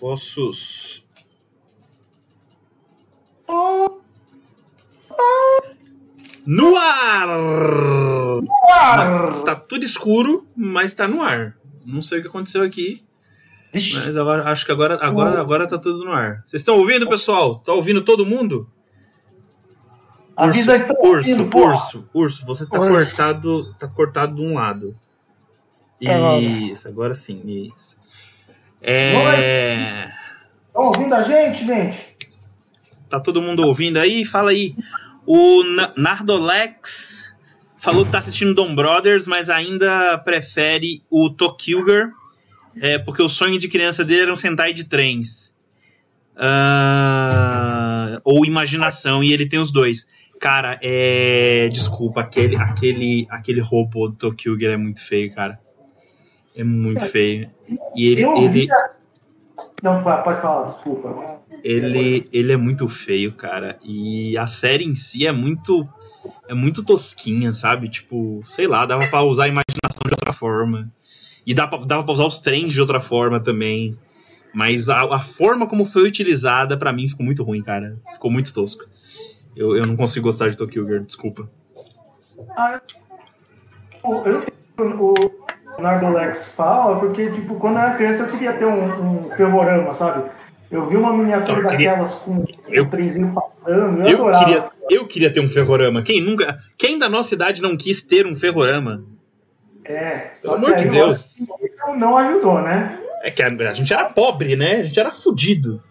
vossos. No ar! ar! Tá tudo escuro, mas tá no ar. Não sei o que aconteceu aqui, mas agora, acho que agora, agora, agora tá tudo no ar. Vocês estão ouvindo, pessoal? Tá ouvindo todo mundo? avisa urso, está urso, ouvindo, porra. urso, urso, você tá Urso. cortado, tá cortado de um lado. Tá. Isso, agora sim, isso. É, Estão ouvindo a gente, gente? tá todo mundo ouvindo aí? Fala aí. O Na- Nardolex falou que tá assistindo Dom Brothers, mas ainda prefere o Tokyoger, é, porque o sonho de criança dele era um Sentai de trens. Ah, ou imaginação, e ele tem os dois. Cara, é. Desculpa, aquele, aquele, aquele robô do Tokyoger é muito feio, cara. É muito feio. E ele, Eu ele, Não, pode falar, desculpa. ele, ele é muito feio, cara. E a série em si é muito. É muito tosquinha, sabe? Tipo, sei lá, dava pra usar a imaginação de outra forma. E dava pra, dava pra usar os trens de outra forma também. Mas a, a forma como foi utilizada, pra mim, ficou muito ruim, cara. Ficou muito tosco. Eu, eu não consigo gostar de Tokyo Girl, desculpa. Ah, o- eu o o Nardolex fala porque, tipo, quando eu era criança eu queria ter um, um ferrorama, sabe? Eu vi uma miniatura Eu queria- daquelas com Eu- um trenzinho passando, eu, Eu adorava. queria, eu queria ter um ferrorama. Quem nunca. Quem da nossa idade não quis ter um ferrorama? É, Pelo amor de Deus. Não, ajudou, né? É que a, a gente era pobre, né? A gente era fudido.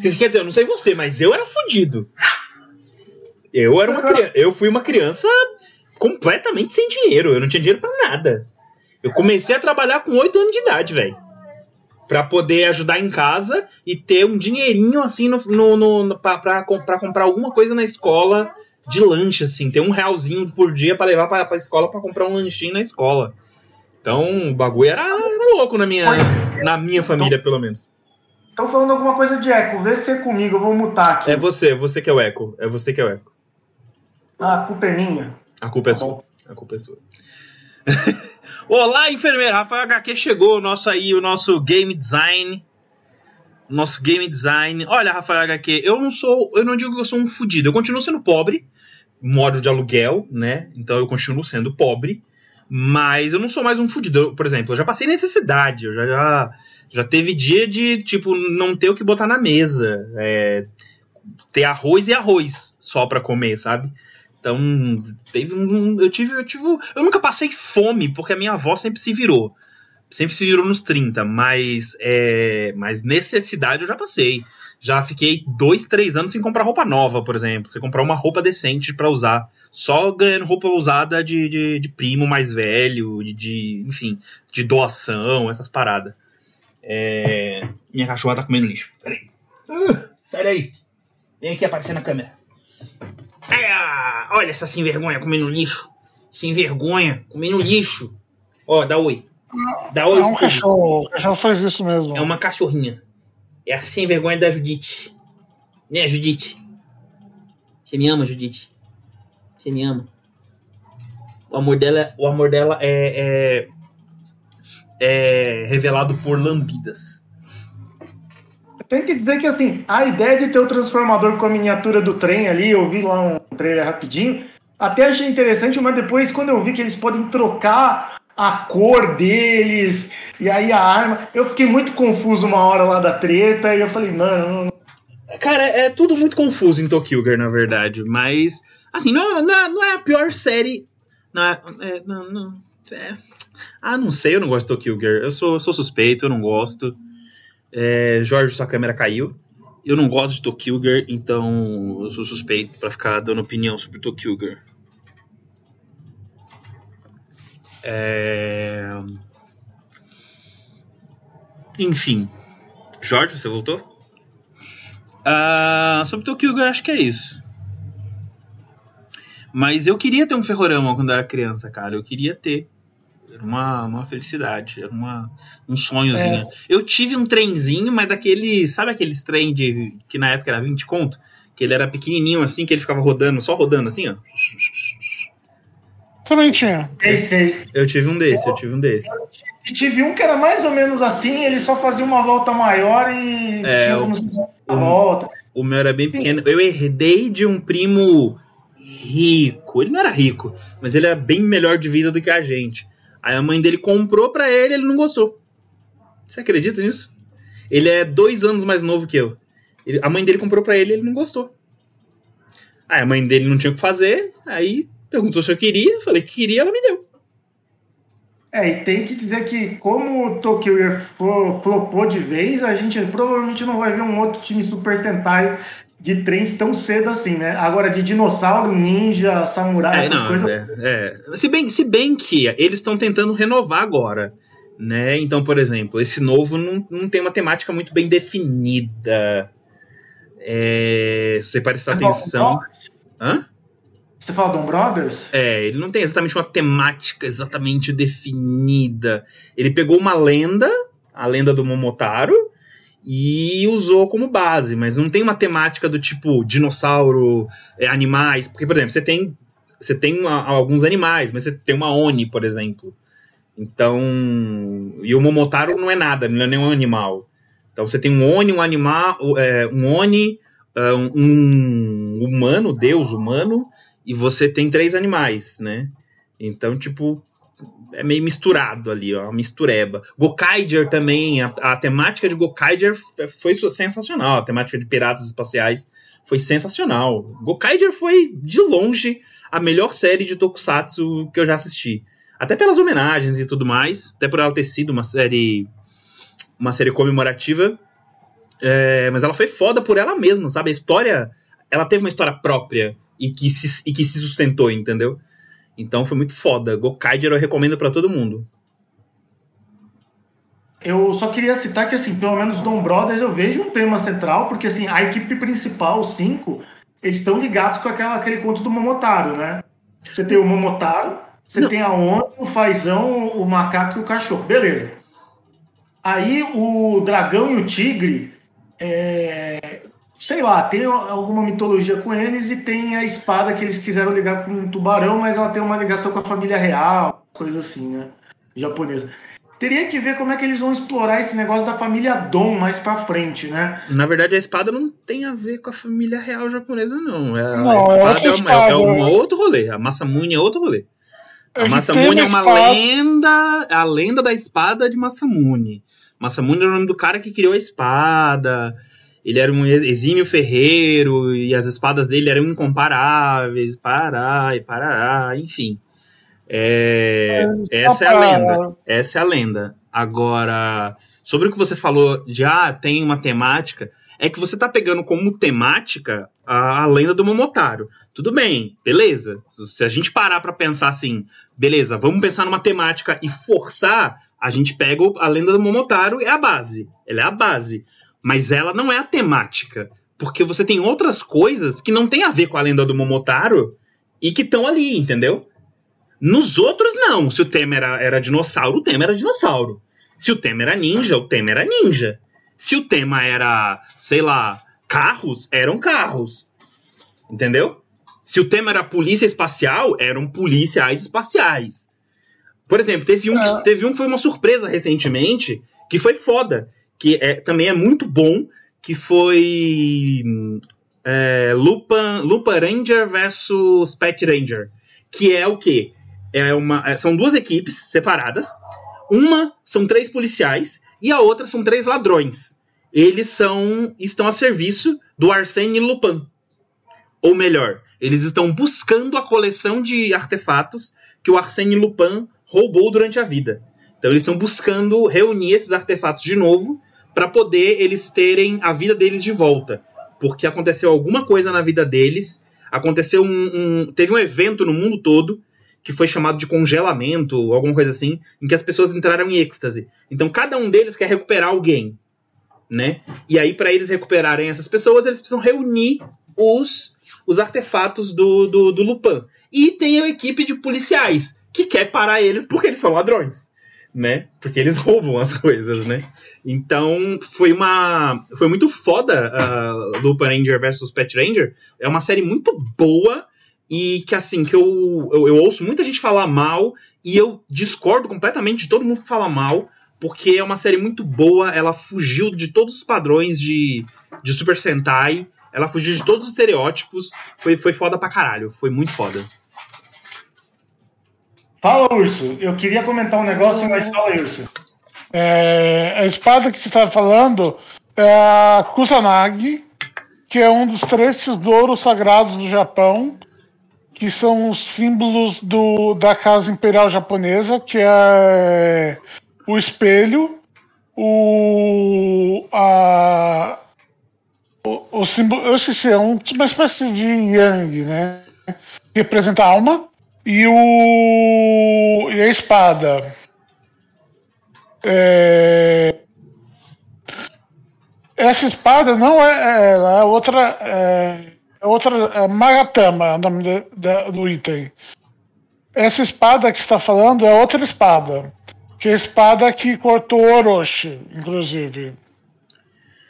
Quer dizer, eu não sei você, mas eu era fudido. Eu era uma criança. Eu fui uma criança completamente sem dinheiro. Eu não tinha dinheiro pra nada. Eu comecei a trabalhar com 8 anos de idade, velho. Pra poder ajudar em casa e ter um dinheirinho assim no, no, no, pra, pra, pra comprar alguma coisa na escola de lanche, assim. Ter um realzinho por dia pra levar pra, pra escola pra comprar um lanchinho na escola. Então o bagulho era, era louco na minha, na minha família, pelo menos. Estão falando alguma coisa de eco, vê se é comigo, eu vou mutar aqui. É você, você que é o eco. É você que é o eco. Ah, a culpa é minha. A culpa é Tá sua. bom. A culpa é sua. Olá, enfermeira. Rafael HQ chegou, o nosso aí, o nosso game design. Nosso game design. Olha, Rafael HQ, eu não sou. Eu não digo que eu sou um fudido. Eu continuo sendo pobre. Moro de aluguel, né? Então eu continuo sendo pobre. Mas eu não sou mais um fudido. Eu, por exemplo, eu já passei necessidade. Eu já, já, já teve dia de, tipo, não ter o que botar na mesa. É, ter arroz e arroz só pra comer, sabe? Então, teve um. Eu tive, eu tive. Eu nunca passei fome, porque a minha avó sempre se virou. Sempre se virou nos 30, mas. É, mas necessidade eu já passei. Já fiquei dois, três anos sem comprar roupa nova, por exemplo. Sem comprar uma roupa decente pra usar. Só ganhando roupa usada de, de, de primo mais velho, de, de. Enfim, de doação, essas paradas. É, minha cachorra tá comendo lixo. Peraí. Uh, sai daí. Vem aqui aparecer na câmera. Ah, olha essa sem vergonha comendo lixo. Sem vergonha, comendo lixo. Ó, dá oi. Dá oi. É um cachorro. O cachorro faz isso mesmo. É uma cachorrinha. É a sem vergonha da Judite. Né, Judite? Você me ama, Judite? Você me ama? O amor dela, o amor dela é, é, é revelado por lambidas. Tem que dizer que assim, a ideia de ter o transformador com a miniatura do trem ali, eu vi lá um trailer rapidinho, até achei interessante, mas depois quando eu vi que eles podem trocar a cor deles e aí a arma, eu fiquei muito confuso uma hora lá da treta e eu falei, mano, não- Cara, é tudo muito confuso em Tokyo na verdade. Mas, assim, não, não, é, não é a pior série. Não, é, é, não, não, é. Ah, não sei, eu não gosto de Tokyo Girl. Eu sou, sou suspeito, eu não gosto. É, Jorge, sua câmera caiu. Eu não gosto de Tokyo Girl, então eu sou suspeito pra ficar dando opinião sobre Tokyo Girl. É... Enfim. Jorge, você voltou? Ah, sobre Tokyo Girl, acho que é isso. Mas eu queria ter um ferrorama quando eu era criança, cara. Eu queria ter. Era uma, uma felicidade, era uma, um sonhozinho. Eu tive um trenzinho, mas daquele. Sabe aqueles trem de, que na época era 20 conto? Que ele era pequenininho assim, que ele ficava rodando, só rodando assim, ó. Também tinha. Eu tive um desse, eu tive um desse. tive um que era mais ou menos assim, ele só fazia uma volta maior e É, tinha o- como se a o- volta. O meu era bem pequeno. Eu herdei de um primo rico. Ele não era rico, mas ele era bem melhor de vida do que a gente. Aí a mãe dele comprou pra ele ele não gostou. Você acredita nisso? Ele é dois anos mais novo que eu. Ele- a mãe dele comprou pra ele ele não gostou. Aí a mãe dele não tinha o que fazer, aí perguntou se eu queria. Falei que queria, ela me deu. É, e tem que dizer que, como o Tokyo flopou de vez, a gente provavelmente não vai ver um outro time Super Sentai de trens tão cedo assim, né? Agora, de dinossauro, ninja, samurai, É, essas não, coisas. é, é. Se, bem, se bem que eles estão tentando renovar agora. Né? Então, por exemplo, esse novo não, não tem uma temática muito bem definida. É, se você prestar fala atenção. Hã? Você fala Dom Brothers? É, ele não tem exatamente uma temática exatamente definida. Ele pegou uma lenda, a lenda do Momotaro, e usou como base, mas não tem uma temática do tipo dinossauro, é, animais. Porque, por exemplo, você tem, você tem uma- alguns animais, mas você tem uma Oni, por exemplo. Então. E o Momotaro não é nada, não é nenhum animal. Então você tem um Oni, um animal, é, um Oni, é, um, um humano, deus humano, e você tem três animais, né? Então, tipo, é meio misturado ali, ó, mistureba. Gokaiger também, a, a temática de Gokaiger foi sensacional, a temática de piratas espaciais foi sensacional. Gokaiger foi, de longe, a melhor série de tokusatsu que eu já assisti. Até pelas homenagens e tudo mais, até por ela ter sido uma série uma série comemorativa, é, mas ela foi foda por ela mesma, sabe? A história, ela teve uma história própria e que se, e que se sustentou, entendeu? Então foi muito foda. Gokaiger eu recomendo pra todo mundo. Eu só queria citar que, assim, pelo menos Dom Brothers eu vejo um tema central, porque, assim, a equipe principal, os cinco, eles estão ligados com aquela, aquele conto do Momotaro, né? Você tem o Momotaro, você Não. tem a Oni, o Fazão, o Macaco e o Cachorro. Beleza. Aí o Dragão e o Tigre, é, sei lá, tem alguma mitologia com eles e tem a espada que eles quiseram ligar com um tubarão, mas ela tem uma ligação com a família real, coisa assim, né? Japonesa. Teria que ver como é que eles vão explorar esse negócio da família Dom mais pra frente, né? Na verdade, a espada não tem a ver com a família real japonesa, não. É, Não, a é espada outra é, uma, é espada. um outro rolê. A Massamune é outro rolê. A Massamune é uma espada- lenda, a lenda da espada de Massamune. Massamune era o nome do cara que criou a espada. Ele era um ex- exímio ferreiro e as espadas dele eram incomparáveis. Pará e parará, enfim. É, essa é a lenda. Essa é a lenda. Agora, sobre o que você falou de ah, tem uma temática, é que você tá pegando como temática a, a lenda do Momotaro. Tudo bem, beleza. Se a gente parar pra pensar assim, beleza, vamos pensar numa temática e forçar, a gente pega a lenda do Momotaro é a base. Ela é a base. Mas ela não é a temática. Porque você tem outras coisas que não tem a ver com a lenda do Momotaro e que estão ali, entendeu? Nos outros, não. Se o tema era, era dinossauro, o tema era dinossauro. Se o tema era ninja, o tema era ninja. Se o tema era, sei lá, carros, eram carros. Entendeu? Se o tema era polícia espacial, eram policiais espaciais. Por exemplo, teve um, que, É. teve um que foi uma surpresa recentemente, que foi foda. Que é, também é muito bom, que foi é, Lupa, Lupa Ranger versus Pet Ranger. Que é o quê? É uma, é- são duas equipes separadas. Uma são três policiais e a outra são três ladrões. Eles são estão a serviço do Arsène Lupin. Ou melhor, eles estão buscando a coleção de artefatos que o Arsène Lupin roubou durante a vida. Então eles estão buscando reunir esses artefatos de novo para poder eles terem a vida deles de volta. Porque aconteceu alguma coisa na vida deles, aconteceu um, um- teve um evento no mundo todo que foi chamado de congelamento, alguma coisa assim, em que as pessoas entraram em êxtase. Então cada um deles quer recuperar alguém, né? E aí para eles recuperarem essas pessoas, eles precisam reunir os os artefatos do, do, do Lupin. E tem a equipe de policiais que quer parar eles porque eles são ladrões, né? Porque eles roubam as coisas, né? Então foi uma foi muito foda uh, Lupin Ranger versus Pet Ranger. É uma série muito boa e que assim, que eu, eu, eu, ouço muita gente falar mal e eu discordo completamente de todo mundo que fala mal, porque é uma série muito boa, ela fugiu de todos os padrões de, de Super Sentai, ela fugiu de todos os estereótipos, foi, foi foda pra caralho, foi muito foda. Fala, Urso. Eu queria comentar um negócio, mas fala, Urso. É, a espada que você estava falando é a Kusanagi, que é um dos três tesouros sagrados do Japão, que são os símbolos do, da casa imperial japonesa, que é o espelho, o a o, o símbolo, eu esqueci, é um, uma espécie de yang, né? Representa a alma e o e a espada. É, essa espada não é, é, é outra é, é outra é Magatama, é o nome de, de, do item. Essa espada que você está falando é outra espada. Que é a espada que cortou Orochi, inclusive.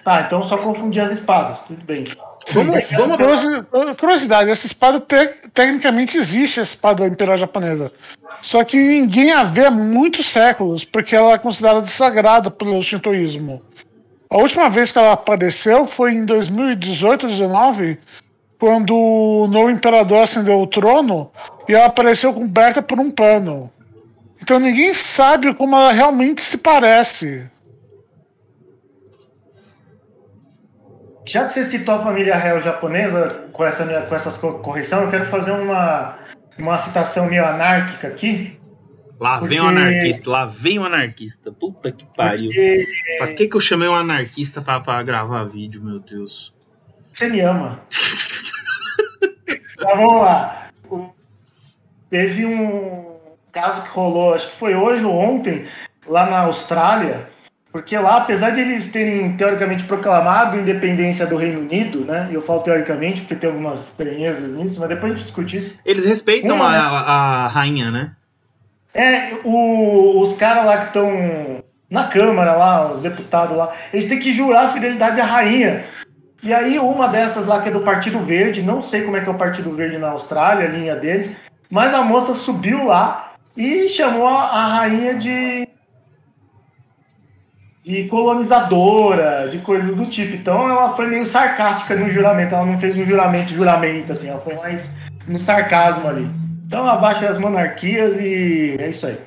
Tá, então só confundi as espadas, tudo bem. Vamos, vamos... Curiosidade, essa espada te, tecnicamente existe, a espada imperial japonesa. Só que ninguém a vê há muitos séculos, porque ela é considerada sagrada pelo shintoísmo. A última vez que ela apareceu foi em 2018 2019, quando o novo imperador acendeu o trono e ela apareceu coberta por um pano. Então ninguém sabe como ela realmente se parece. Já que você citou a família real japonesa com, essa minha, com essas correções, eu quero fazer uma, uma citação meio anárquica aqui. Lá porque... vem o anarquista, lá vem o anarquista. Puta que pariu. Porque... Pra que, que eu chamei um anarquista pra, pra gravar vídeo, meu Deus? Você me ama. Mas vamos lá. Teve um caso que rolou, acho que foi hoje ou ontem, lá na Austrália, porque lá, apesar de eles terem teoricamente proclamado a independência do Reino Unido, né? E eu falo teoricamente porque tem algumas estranhezas nisso, mas depois a gente discute isso. Eles respeitam a, a, a, rainha, né? É, o, os caras lá que estão na Câmara lá, os deputados lá, eles têm que jurar a fidelidade à rainha. E aí uma dessas lá que é do Partido Verde, não sei como é que é o Partido Verde na Austrália, a linha deles, mas a moça subiu lá e chamou a, a rainha de de colonizadora, de coisa do tipo. Então ela foi meio sarcástica no juramento, ela não fez um juramento, juramento, assim, ela foi mais no sarcasmo ali. Então abaixa as monarquias e é isso aí.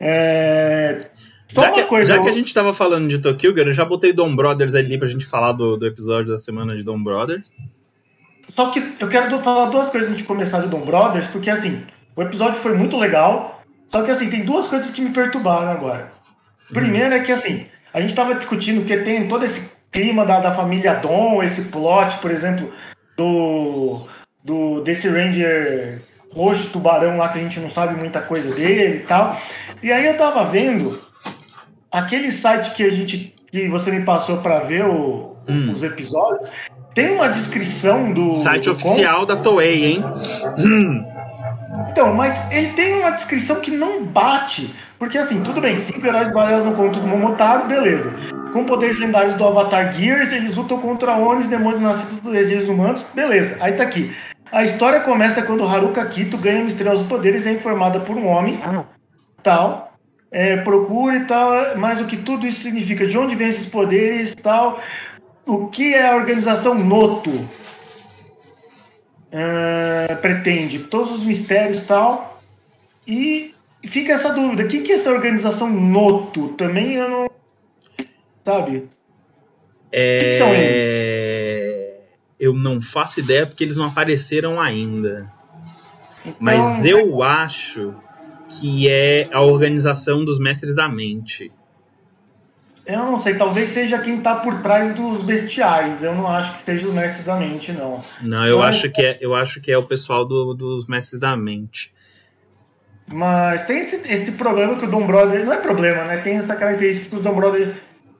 É... Já, que, coisa, já eu... que a gente tava falando de Tokyo, eu já botei Dom Brothers ali pra gente falar do, do episódio da semana de Dom Brothers. Só que eu quero falar duas coisas antes de começar de Dom Brothers, porque assim, o episódio foi muito legal, só que assim, tem duas coisas que me perturbaram agora. Primeiro é que assim, a gente estava discutindo que tem todo esse clima da, da família Dom, esse plot, por exemplo, do, do desse Ranger roxo tubarão lá que a gente não sabe muita coisa dele e tal. E aí eu tava vendo aquele site que a gente que você me passou para ver o, hum. os episódios, tem uma descrição do site do oficial conto. da Toei, hein? Então, mas ele tem uma descrição que não bate porque assim, tudo bem, cinco heróis baseados no conto do Momotaro, beleza. Com poderes lendários do Avatar Gears, eles lutam contra Onis, demônios nascidos dos desejos humanos, beleza. Aí tá aqui. A história começa quando Haruka Kito ganha misteriosos poderes e é informada por um homem, tal, é, procura e tal, mas o que tudo isso significa, de onde vem esses poderes tal, o que é a organização Noto é, pretende, todos os mistérios tal, e fica essa dúvida. O que, que é essa organização Noto? Também eu não. Sabe? É... Que que são eles? Eu não faço ideia porque eles não apareceram ainda. Então, Mas eu é... acho que é a organização dos mestres da mente. Eu não sei, talvez seja quem está por trás dos bestiários. Eu não acho que seja os mestres da mente, não. Não, eu, acho, que é, eu acho que é o pessoal do, dos mestres da mente. Mas tem esse, esse problema que o Dom Brothers. Não é problema, né? Tem essa característica que os Dom Brothers.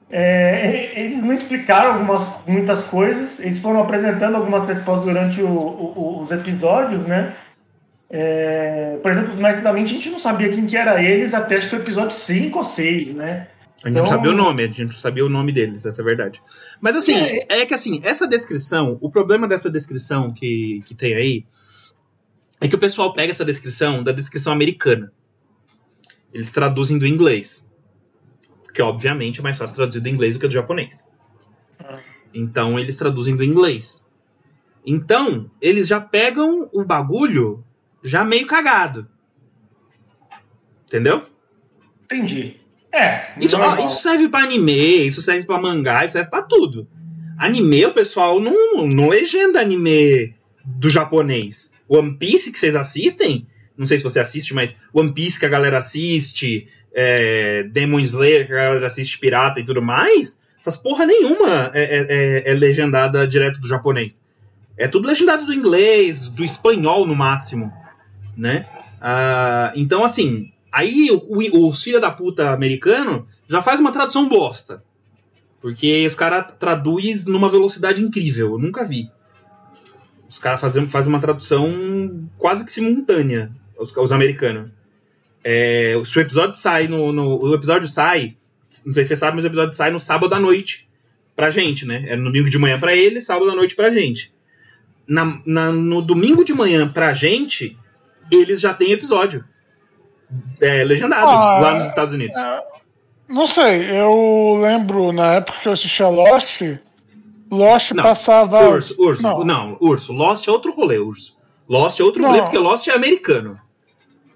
É, eles não explicaram algumas, muitas coisas, eles foram apresentando algumas respostas durante o, o, os episódios, né? É, por exemplo, mais a gente não sabia quem que era eles até acho que o episódio 5 ou 6, né? A gente então... não sabia o nome, a gente não sabia o nome deles, essa é a verdade. Mas assim, é, é que assim, essa descrição, o problema dessa descrição que, que tem aí é que o pessoal pega essa descrição da descrição americana. Eles traduzem do inglês. Que obviamente é mais fácil traduzir do inglês do que do japonês. Então eles traduzem do inglês. Então, eles já pegam o bagulho já meio cagado. Entendeu? Entendi. É. Isso, ó, isso serve pra anime, isso serve pra mangá, isso serve pra tudo. Anime, o pessoal não, não legenda anime do japonês. One Piece que vocês assistem, não sei se você assiste, mas One Piece que a galera assiste, é, Demon Slayer que a galera assiste pirata e tudo mais, essas porra nenhuma é, é- é- é legendada direto do japonês. É tudo legendado do inglês, do espanhol no máximo, né? Ah, então, assim, aí o, os filha da puta americano já faz uma tradução bosta. Porque os caras traduzem numa velocidade incrível, eu nunca vi. Os caras fazem, fazem uma tradução quase que simultânea, os, os americanos. É, se o episódio sai no, no- O episódio sai. Não sei se você sabe, mas o episódio sai no sábado à noite pra gente, né? É no domingo de manhã pra eles, sábado à noite pra gente. Na, na- no domingo de manhã pra gente, eles já têm episódio. É, legendado Ah, lá nos Estados Unidos. Não sei, eu lembro na época que eu assistia Lost, Lost Não, passava. Urso, urso. Não. Não. urso. Lost é outro rolê, urso. Lost é outro Não. rolê, porque Lost é americano.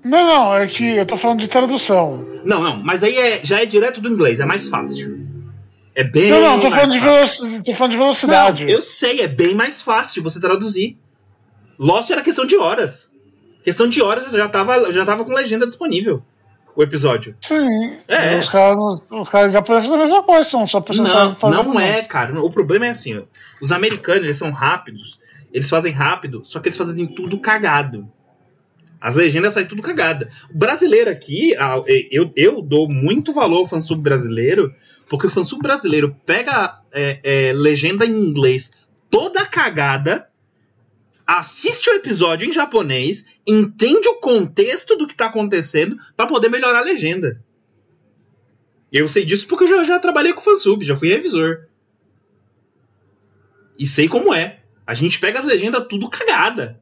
Não, não, é que eu tô falando de tradução. Não, não, mas aí é, já é direto do inglês, é mais fácil. É bem. Não, não, tô mais falando, de tô falando de velocidade. Não, eu sei, é bem mais fácil você traduzir. Lost era questão de horas. Questão de horas já tava, já tava com legenda disponível. O episódio. Sim. É. Os caras, os caras já parecem a mesma coisa, são só Não, não é, cara. O problema é assim, ó. Os americanos, eles são rápidos. Eles fazem rápido, só que eles fazem tudo cagado. As legendas saem tudo cagada. O brasileiro aqui, eu, eu dou muito valor ao fansub brasileiro, porque o fansub brasileiro pega é, é, legenda em inglês toda cagada, assiste o episódio em japonês, entende o contexto do que tá acontecendo pra poder melhorar a legenda. Eu sei disso porque eu já, já trabalhei com fansub, já fui revisor. E sei como é. A gente pega as legendas tudo cagada.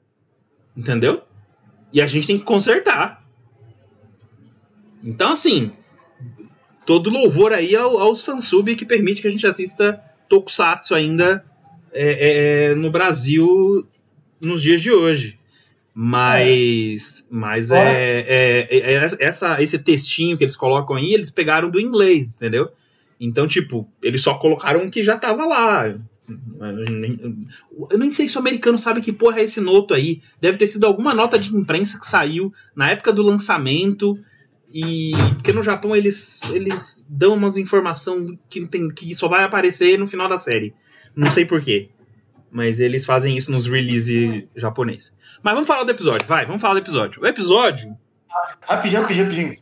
Entendeu? E a gente tem que consertar. Então, assim, todo louvor aí ao- aos fansub que permite que a gente assista Tokusatsu ainda é, é, no Brasil nos dias de hoje. Mas, mas é, é- é- é essa, esse textinho que eles colocam aí, eles pegaram do inglês, entendeu? Então, tipo, eles só colocaram o que já tava lá. Eu nem sei se o americano sabe que porra é esse noto aí. Deve ter sido alguma nota de imprensa que saiu na época do lançamento. E porque no Japão eles, eles dão umas informação que, tem, que só vai aparecer no final da série. Não sei porquê. Mas eles fazem isso nos release japonês. Mas vamos falar do episódio, vai, vamos falar do episódio. O episódio. Rapidinho, rapidinho, rapidinho.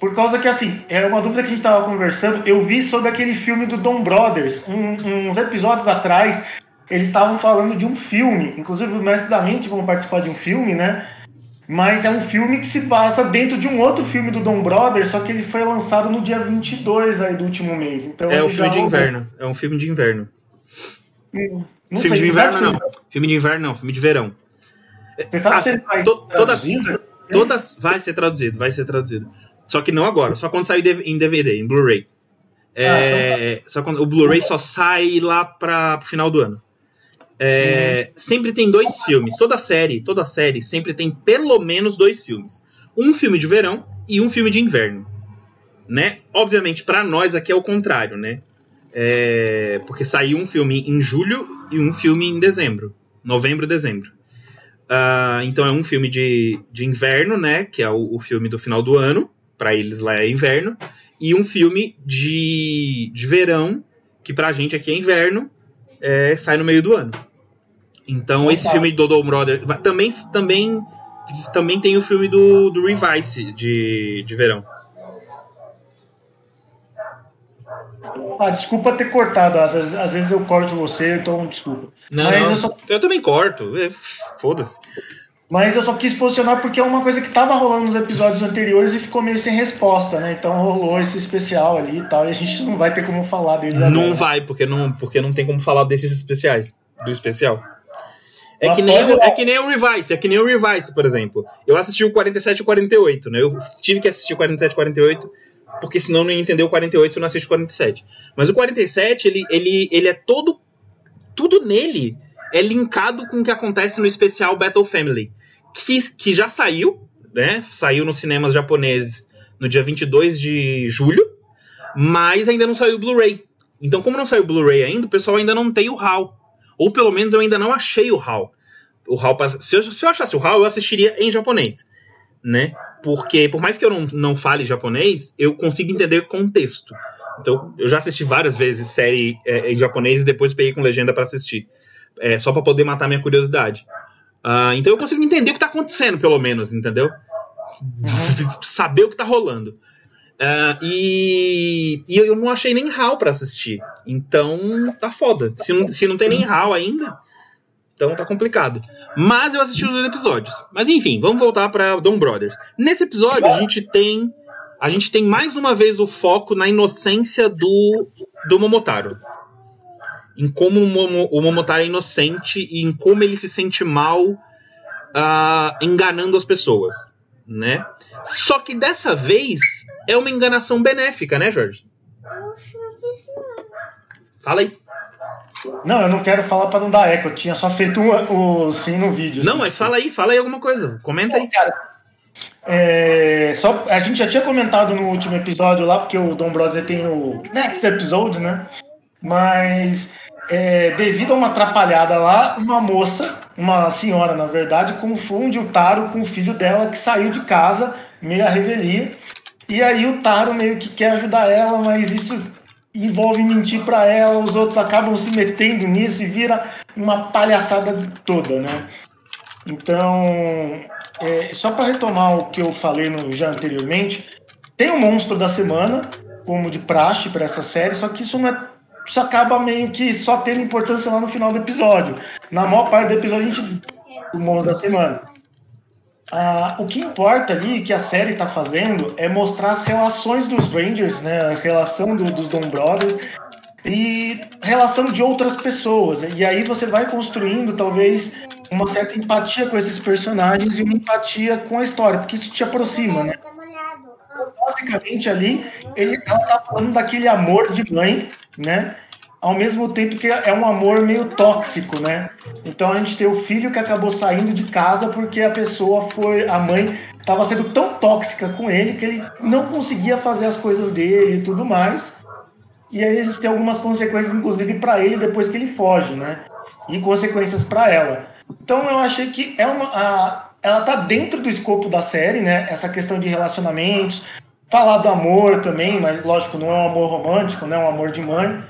Por causa que, assim, é uma dúvida que a gente tava conversando. Eu vi sobre aquele filme do Dom Brothers. Um- uns episódios atrás, eles estavam falando de um filme. Inclusive, o Mestre da Mente vão participar de um filme, né? Mas é um filme que se passa dentro de um outro filme do Dom Brothers, só que ele foi lançado no dia 22 aí do último mês. Então, É um filme de inverno. É um filme de inverno. Hum, Não filme sei, de inverno, não. Filme de inverno, não. Filme de verão. To- todas, todas. Vai ser traduzido, vai ser traduzido. Só que não agora, só quando sair em DVD, em Blu-ray. É, só quando, o Blu-ray só sai lá para pro final do ano. É, Sempre tem dois filmes. Toda série, toda série sempre tem pelo menos dois filmes. Um filme de verão e um filme de inverno. Né? Obviamente, para nós aqui é o contrário, né? É, porque saiu um filme em julho e um filme em dezembro. Novembro e dezembro. Ah, então é um filme de, de inverno, né? Que é o, o filme do final do ano. Para eles lá é inverno. E um filme de, de verão, que pra gente aqui é inverno, é, sai no meio do ano. Então esse filme do Dodô Brother. Também, também, também tem o filme do, do Revice de, de verão. Ah, desculpa ter cortado. Às vezes, às vezes eu corto você, então desculpa. Não, Mas eu só- eu também corto. é, Foda-se. Mas eu só quis posicionar porque é uma coisa que tava rolando nos episódios anteriores e ficou meio sem resposta, né? Então rolou esse especial ali e tal, e a gente não vai ter como falar dele Não agora. vai, porque não, porque não tem como falar desses especiais. Do especial. É que, nem o, é que nem o Revice, é que nem o Revice, por exemplo. Eu assisti o 47 e o 48, né? Eu tive que assistir o 47 e 48, porque senão não ia entender o 48 se eu não assiste o 47. Mas o 47, ele, ele, ele é todo. Tudo nele é linkado com o que acontece no especial Battle Family. Que, que já saiu, né? Saiu nos cinemas japoneses no dia 22 de julho, mas ainda não saiu o Blu-ray. Então, como não saiu o Blu-ray ainda, o pessoal ainda não tem o HAL. Ou pelo menos eu ainda não achei o HAL. O HAL se, eu, se eu achasse o HAL, eu assistiria em japonês. Né? Porque, por mais que eu não, não fale japonês, eu consigo entender contexto. Então, eu já assisti várias vezes série é, em japonês e depois peguei com legenda para assistir. É, só para poder matar minha curiosidade. Uh, então eu consigo entender o que tá acontecendo, pelo menos, entendeu? Saber o que tá rolando. Uh, e, e eu não achei nem HAL para assistir. Então tá foda. Se não, se não tem nem HAL ainda, então tá complicado. Mas eu assisti os dois episódios. Mas enfim, vamos voltar para Dom Brothers. Nesse episódio a gente tem a gente tem mais uma vez o foco na inocência do do Momotaro. Em como o, Momo, o Momotaro é inocente e em como ele se sente mal uh, enganando as pessoas, né? Só que dessa vez é uma enganação benéfica, né, Jorge? Fala aí. Não, eu não quero falar para não dar eco. Eu tinha só feito o, o sim no vídeo. Não, assim. mas fala aí, fala aí alguma coisa. Comenta aí. Cara, é, só, a gente já tinha comentado no último episódio lá, porque o Dom Brother tem o Next Episode, né? Mas é, devido a uma atrapalhada lá, uma moça, uma senhora na verdade, confunde o Taro com o filho dela que saiu de casa, meio a revelia. E aí o Taro meio que quer ajudar ela, mas isso envolve mentir para ela, os outros acabam se metendo nisso e vira uma palhaçada toda, né? Então, é, só para retomar o que eu falei no, já anteriormente, tem o monstro da semana, como de praxe para essa série, só que isso não é isso acaba meio que só tendo importância lá no final do episódio. Na maior parte do episódio, a gente. O monstro da semana. Ah, o que importa ali, que a série está fazendo, é mostrar as relações dos Rangers, né? A relação do, dos Dom Brothers e relação de outras pessoas. E aí você vai construindo, talvez, uma certa empatia com esses personagens e uma empatia com a história, porque isso te aproxima, né? Basicamente ali, ele, ela tá falando daquele amor de mãe, né? Ao mesmo tempo que é um amor meio tóxico, né? Então a gente tem o filho que acabou saindo de casa porque a pessoa foi, a mãe estava sendo tão tóxica com ele que ele não conseguia fazer as coisas dele e tudo mais. E aí a gente tem algumas consequências, inclusive, para ele depois que ele foge, né? E consequências para ela. Então eu achei que é uma, a, ela tá dentro do escopo da série, né? Essa questão de relacionamentos, falar do amor também, mas lógico, não é um amor romântico, né? Um amor de mãe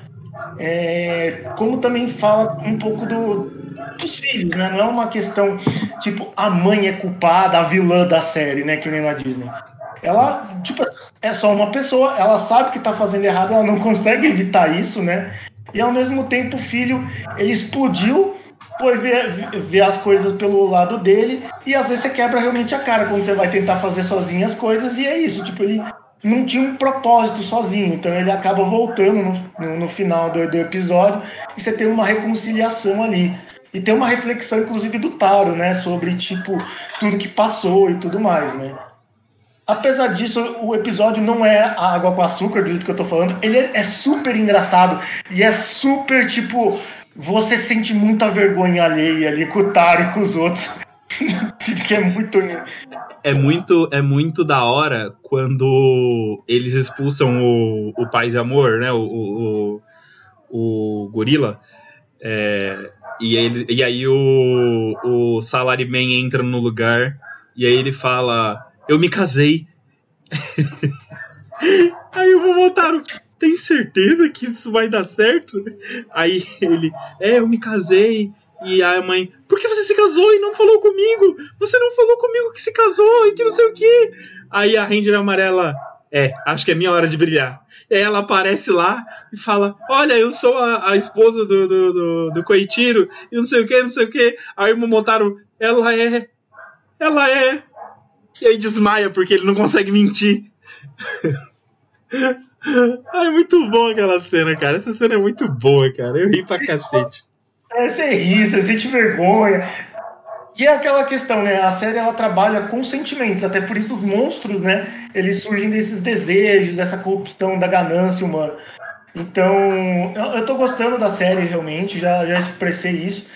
é, como também fala um pouco do, dos filhos, né? Não é uma questão tipo a mãe é culpada, a vilã da série, né? Que nem na Disney. Ela, tipo, é só uma pessoa, ela sabe que tá fazendo errado, ela não consegue evitar isso, né? E ao mesmo tempo o filho, ele explodiu, foi ver, ver as coisas pelo lado dele, e às vezes você quebra realmente a cara quando você vai tentar fazer sozinho as coisas, e é isso, tipo, ele não tinha um propósito sozinho, então ele acaba voltando no, no, no final do, do, episódio e você tem uma reconciliação ali. E tem uma reflexão, inclusive, do Taro, né? Sobre, tipo, tudo que passou e tudo mais, né? Apesar disso, o episódio não é água com açúcar, do jeito que eu tô falando. Ele é, é super engraçado e é super, tipo, você sente muita vergonha alheia ali com o Taro e com os outros. que é muito. É muito, é muito da hora quando eles expulsam o, o Paz e Amor, né? O, o, o, gorila. É, e, ele, e aí o, o Salaryman entra no lugar e aí ele fala: Eu me casei. aí o Momotaro, tem certeza que isso vai dar certo? Aí ele, é, eu me casei. E a mãe, por que você se casou e não falou comigo? Você não falou comigo que se casou e que não sei o quê. Aí a Ranger amarela, é, acho que é minha hora de brilhar. E aí ela aparece lá e fala: Olha, eu sou a, a esposa do, do, do, do Koichiro, e não sei o que, não sei o que. Aí o Momotaro, ela é. Ela é. E aí desmaia porque ele não consegue mentir. Ai, muito bom aquela cena, cara. Essa cena é muito boa, cara. Eu ri pra cacete. É, você ri, você sente vergonha. E é aquela questão, né? A série ela trabalha com sentimentos, até por isso os monstros, né? Eles surgem desses desejos, dessa corrupção, da ganância humana. Então, eu, eu tô gostando da série realmente, já, já expressei isso.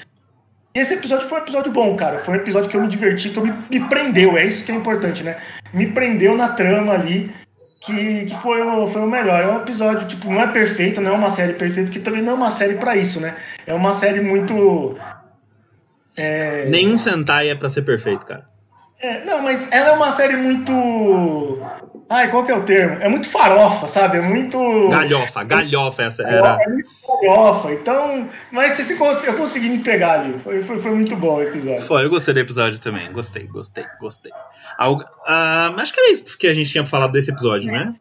E esse episódio foi um episódio bom, cara. Foi um episódio que eu me diverti, que eu me, me prendeu, é isso que é importante, né? Me prendeu na trama ali, que, que foi, o, foi o melhor. É um episódio, tipo, não é perfeito, não é uma série perfeita, porque também não é uma série para isso, né? É uma série muito é... Nenhum Sentai é pra ser perfeito, cara. É, não, mas ela é uma série muito. Ai, qual que é o termo? É muito farofa, sabe? É muito. Galhofa, galhofa essa era. É muito galhofa. Então. Mas se eu consegui me pegar ali. Foi, foi, foi muito bom o episódio. Foi, eu gostei do episódio também. Gostei, gostei, gostei. Algo, ah, acho que era isso que a gente tinha falado desse episódio, né?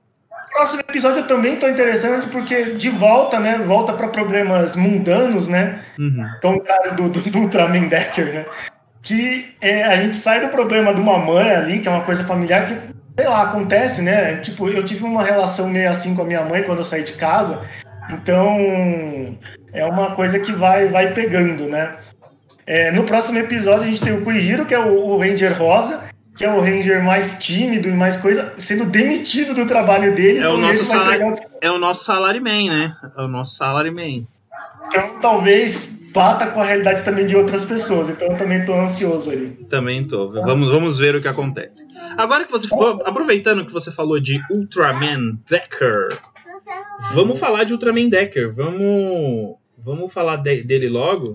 próximo episódio eu também tô interessante porque de volta, né? Volta para problemas mundanos, né? Uhum. o cara do, do, do Ultraman Decker, né? Que é, a gente sai do problema de uma mãe ali, que é uma coisa familiar que, sei lá, acontece, né? Tipo, eu tive uma relação meio assim com a minha mãe quando eu saí de casa. Então, é uma coisa que vai, vai pegando, né? É, no próximo episódio a gente tem o Kuijiro, que é o, o Ranger Rosa, que é o Ranger mais tímido e mais coisa, sendo demitido do trabalho dele. É o nosso, salário, é o nosso salaryman, né? É o nosso salaryman. Então talvez bata com a realidade também de outras pessoas. Então eu também tô ansioso ali. Também tô. Vamos, vamos ver o que acontece. Agora que você for, aproveitando que você falou de Ultraman Decker, vamos falar de Ultraman Decker. Vamos, vamos falar de, dele logo.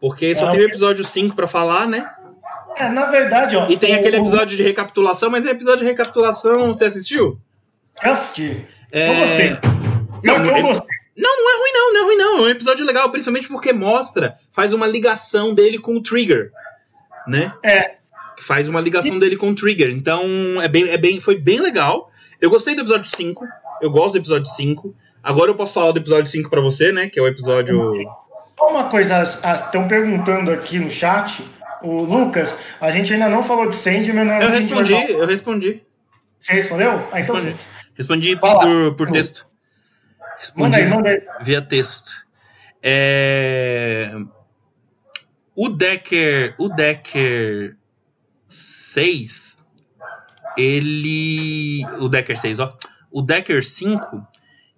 Porque só é, tem o episódio 5 para falar, né? É, na verdade, ó. E tem aquele episódio de recapitulação, mas é episódio de recapitulação, você assistiu? Eu assisti. É... Eu gostei. Não, eu, eu gostei. Não, não é ruim não, não é ruim não. É um episódio legal, principalmente porque mostra, faz uma ligação dele com o Trigger, né? É. Faz uma ligação dele com o Trigger. Então, é bem, é bem, foi bem legal. Eu gostei do episódio 5. Eu gosto do episódio 5. Agora eu posso falar do episódio 5 para você, né? Que é o episódio. Uma coisa, estão perguntando aqui no chat o Lucas, a gente ainda não falou de Sandman. Não eu respondi, eu respondi. Você respondeu? Ah, então respondi, respondi por, por texto. Manda aí, manda aí. Via texto. É... O Decker, o Decker 6, ele... O Decker 6, ó. O Decker 5,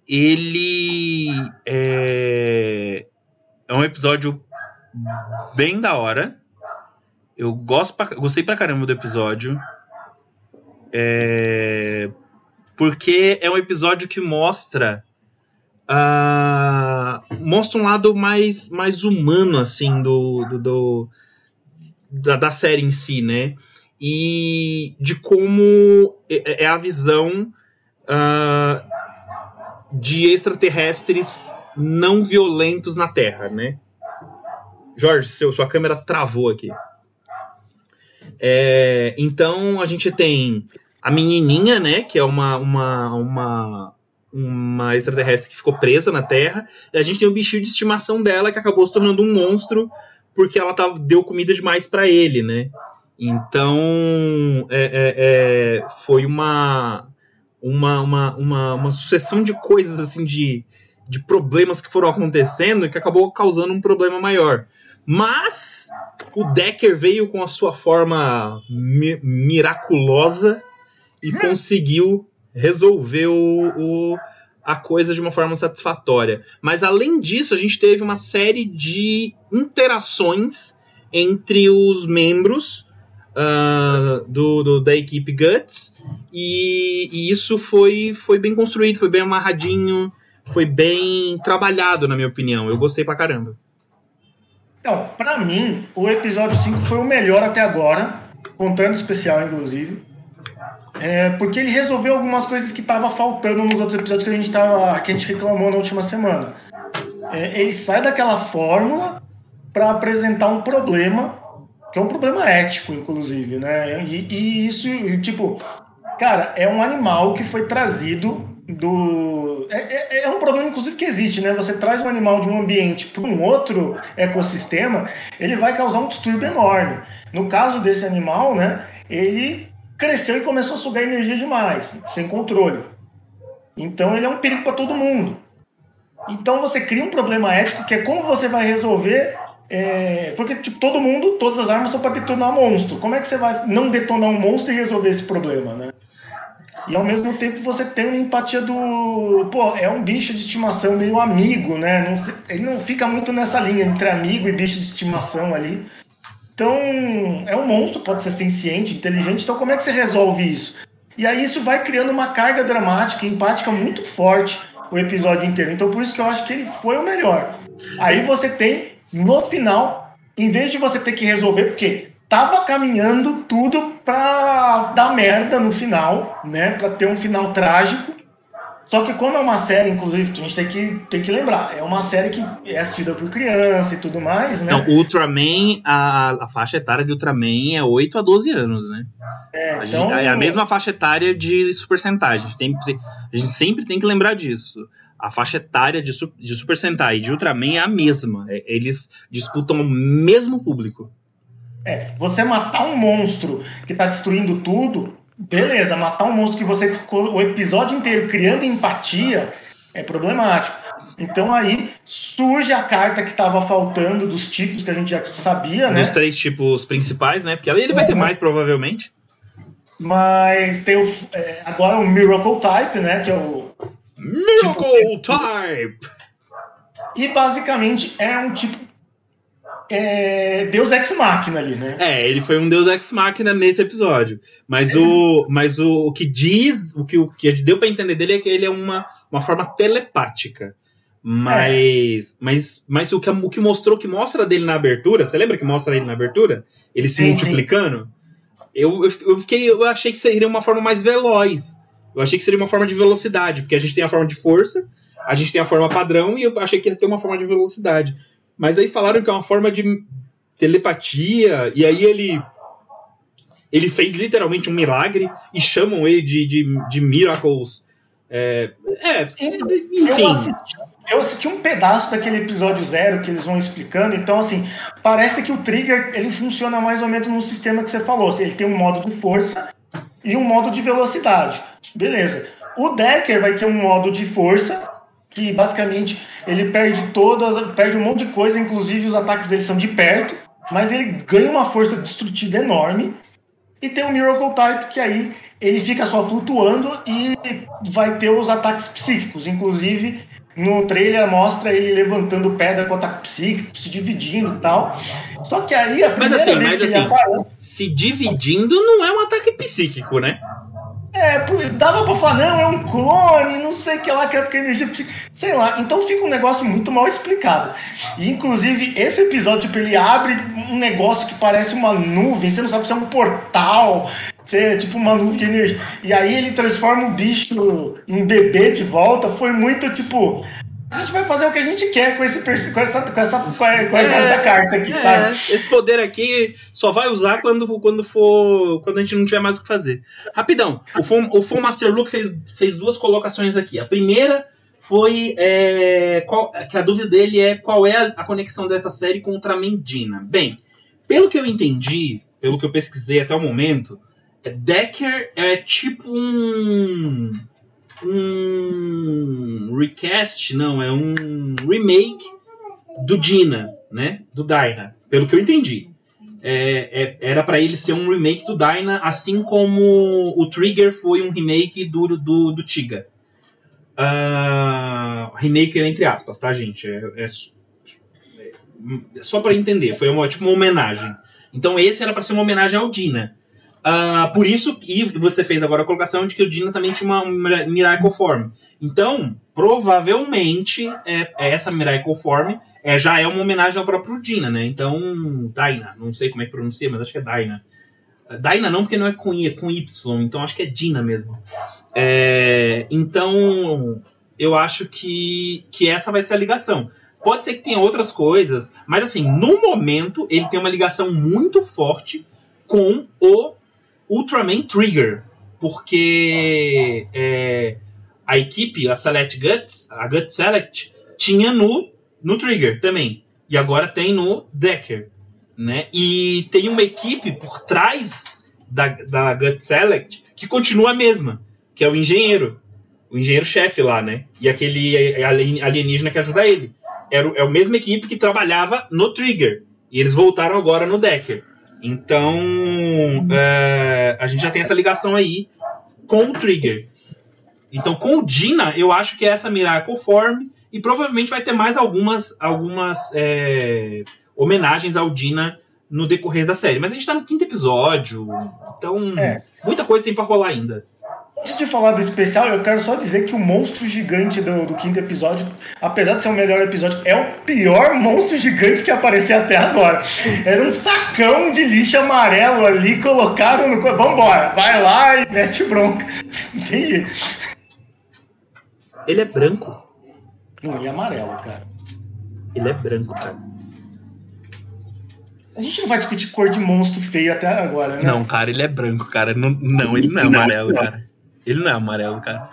ele é, é um episódio bem da hora. Eu gosto pra, gostei pra caramba do episódio. É, porque é um episódio que mostra. Uh, mostra um lado mais, mais humano, assim, do, do, do da, da, série em si, né? E de como é, é a visão uh, de extraterrestres não violentos na Terra, né? Jorge, seu, sua câmera travou aqui. É, então a gente tem a menininha, né, que é uma, uma, uma, uma extraterrestre que ficou presa na Terra, e a gente tem o bichinho de estimação dela que acabou se tornando um monstro porque ela tava, deu comida demais para ele, né? Então é, é, é, foi uma, uma, uma, uma, uma sucessão de coisas assim de, de problemas que foram acontecendo e que acabou causando um problema maior. Mas o Decker veio com a sua forma mi miraculosa e hum. conseguiu resolver o, a coisa de uma forma satisfatória. Mas além disso, a gente teve uma série de interações entre os membros uh, do, do, da equipe Guts e, e, isso foi, foi bem construído, foi bem amarradinho, foi bem trabalhado, na minha opinião. Eu gostei pra caramba. Então, para mim, o episódio 5 foi o melhor até agora, contando especial, inclusive. É, porque ele resolveu algumas coisas que estavam faltando nos outros episódios que a gente, tava, que a gente reclamou na última semana. É, ele sai daquela fórmula para apresentar um problema, que é um problema ético, inclusive, né? E, e isso, tipo, cara, é um animal que foi trazido do. É, é, é, um problema, inclusive, que existe, né? Você traz um animal de um ambiente para um outro ecossistema, ele vai causar um distúrbio enorme. No caso desse animal, né? Ele cresceu e começou a sugar energia demais, sem controle. Então ele é um perigo para todo mundo. Então você cria um problema ético que é como você vai resolver. é, porque tipo, todo mundo, todas as armas são para detonar monstro. Como é que você vai não detonar um monstro e resolver esse problema, né? E ao mesmo tempo você tem uma empatia do. Pô, é um bicho de estimação meio amigo, né? Não ele não fica muito nessa linha entre amigo e bicho de estimação ali. Então, é um monstro, pode ser senciente, inteligente. Então, como é que você resolve isso? E aí isso vai criando uma carga dramática empática muito forte o episódio inteiro. Então, por isso que eu acho que ele foi o melhor. Aí você tem, no final, em vez de você ter que resolver, porque tava caminhando tudo pra dar merda no final, né? Pra ter um final trágico. Só que como é uma série, inclusive, a gente tem que, tem que lembrar, é uma série que é assistida por criança e tudo mais, né? Não, Ultraman, a, a faixa etária de Ultraman é 8 a 12 anos, né? É, A então, gente- é a mesma faixa etária de Super Sentai. A gente, sempre, a gente sempre tem que lembrar disso. A faixa etária de, de Super Sentai e de Ultraman é a mesma. É- Eles disputam o mesmo público. É, você matar um monstro que tá destruindo tudo, beleza, matar um monstro que você ficou o episódio inteiro criando empatia é problemático. Então aí surge a carta que tava faltando dos tipos que a gente já sabia, né? Dos três tipos principais, né? Porque ali ele vai ter mais, provavelmente. Mas tem o, é, agora o Miracle Type, né? Que é o. Miracle Type! E basicamente é um tipo. É, Deus Ex Machina ali, né? É, ele foi um Deus Ex Machina nesse episódio. Mas o, mas o, o que diz, o que, o que deu pra entender dele é que ele é uma, uma forma telepática. Mas, mas, mas o, que, o que mostrou, que mostra dele na abertura, você lembra que mostra ele na abertura? Ele se Sim, sim. multiplicando? Eu, eu, eu fiquei, eu achei que seria uma forma mais veloz. Eu achei que seria uma forma de velocidade, porque a gente tem a forma de força, a gente tem a forma padrão, e eu achei que ia ter uma forma de velocidade. Mas aí falaram que é uma forma de telepatia, e aí ele. Ele fez literalmente um milagre e chamam ele de, de, de Miracles. É, é Eu enfim. assisti, eu assisti um pedaço daquele episódio zero que eles vão explicando, então assim, parece que o trigger ele funciona mais ou menos no sistema que você falou. Ele tem um modo de força e um modo de velocidade. Beleza. O Decker vai ter um modo de força, que basicamente ele perde todas, perde um monte de coisa, inclusive os ataques dele são de perto, mas ele ganha uma força destrutiva enorme. E tem o Miracle Type, que aí ele fica só flutuando e vai ter os ataques psíquicos. Inclusive, no trailer mostra ele levantando pedra com ataque psíquico, se dividindo e tal. Só que aí a primeira assim, vez mas que ele assim, aparece. Se dividindo não é um ataque psíquico, né? É, dava pra falar, não, é um clone, não sei o que lá, que é energia. Sei lá, então fica um negócio muito mal explicado. E inclusive, esse episódio, tipo, ele abre um negócio que parece uma nuvem, você não sabe se é um portal, se é tipo uma nuvem de energia. E aí ele transforma o bicho em bebê de volta. Foi muito tipo. A gente vai fazer o que a gente quer com, esse, com, essa, com, essa, com essa É, carta aqui, sabe? É, esse poder aqui só vai usar quando, quando for. Quando a gente não tiver mais o que fazer. Rapidão, o Full, o Full Master Look fez, fez duas colocações aqui. A primeira foi é, qual- que a dúvida dele é qual é a, conexão dessa série com Ultraman Dina. Bem, pelo que eu entendi, pelo que eu pesquisei até o momento, é, Decker é tipo um. Um recast, não, é um remake do Dina, né? Do Dyna, pelo que eu entendi. É, é- era pra ele ser um remake do Dyna, assim como o Trigger foi um remake do, do, do Tiga. Ah, remake entre aspas, tá, gente? É, é s- é só pra entender, foi uma, tipo uma homenagem. Então esse era pra ser uma homenagem ao Dina. Ah, por isso, e você fez agora a colocação de que o Dina também tinha uma Mira- Miracle Form. Então, provavelmente, é, é essa Miracle Form é, já é uma homenagem ao próprio Dina, né? Então, Dyna, não sei como é que pronuncia, mas acho que é Dyna. Dyna não, porque não é com I, é com Y, então acho que é Dina mesmo. É, então, eu acho que, que essa vai ser a ligação. Pode ser que tenha outras coisas, mas assim, no momento, ele tem uma ligação muito forte com o Ultraman Trigger. Porque é, a equipe, a Select Guts, a Gut Select, tinha no, no Trigger também. E agora tem no Decker. Né? E tem uma equipe por trás da, da Gut Select que continua a mesma, que é o engenheiro. o engenheiro-chefe lá, né? E aquele alienígena que ajuda ele. Era, é a mesma equipe que trabalhava no Trigger. E eles voltaram agora no Decker. Então, é, a gente já tem essa ligação aí com o Trigger. Então, com o Dina, eu acho que é essa Miracle Form. E provavelmente vai ter mais algumas, algumas é, homenagens ao Dina no decorrer da série. Mas a gente tá no quinto episódio. Então, é. muita coisa tem pra rolar ainda. Antes de falar do especial, eu quero só dizer que o monstro gigante do, do, quinto episódio, apesar de ser o melhor episódio, é o pior monstro gigante que apareceu até agora. Era um sacão de lixo amarelo ali, colocaram no. Vambora, vai lá e mete bronca. Ele é branco? Não, ele é amarelo, cara. Ele é branco, cara. A gente não vai discutir cor de monstro feio até agora, né? Não, cara, ele é branco, cara. Não, não ele não é amarelo, não. cara. Ele não é amarelo, cara.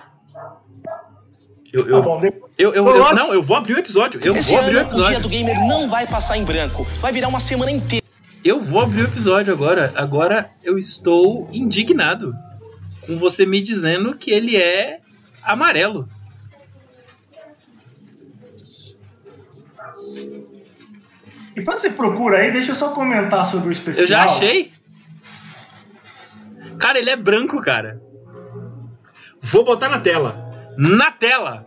Eu, eu, tá bom, eu, eu, eu, não, eu vou abrir o episódio. Eu Esse vou abrir o episódio. O dia do gamer não vai passar em branco. Vai virar uma semana inteira. Eu vou abrir o episódio agora. Agora eu estou indignado com você me dizendo que ele é amarelo. E quando você procura aí, deixa eu só comentar sobre o especial. Eu já achei. Cara, ele é branco, cara. Vou botar na tela. Na tela.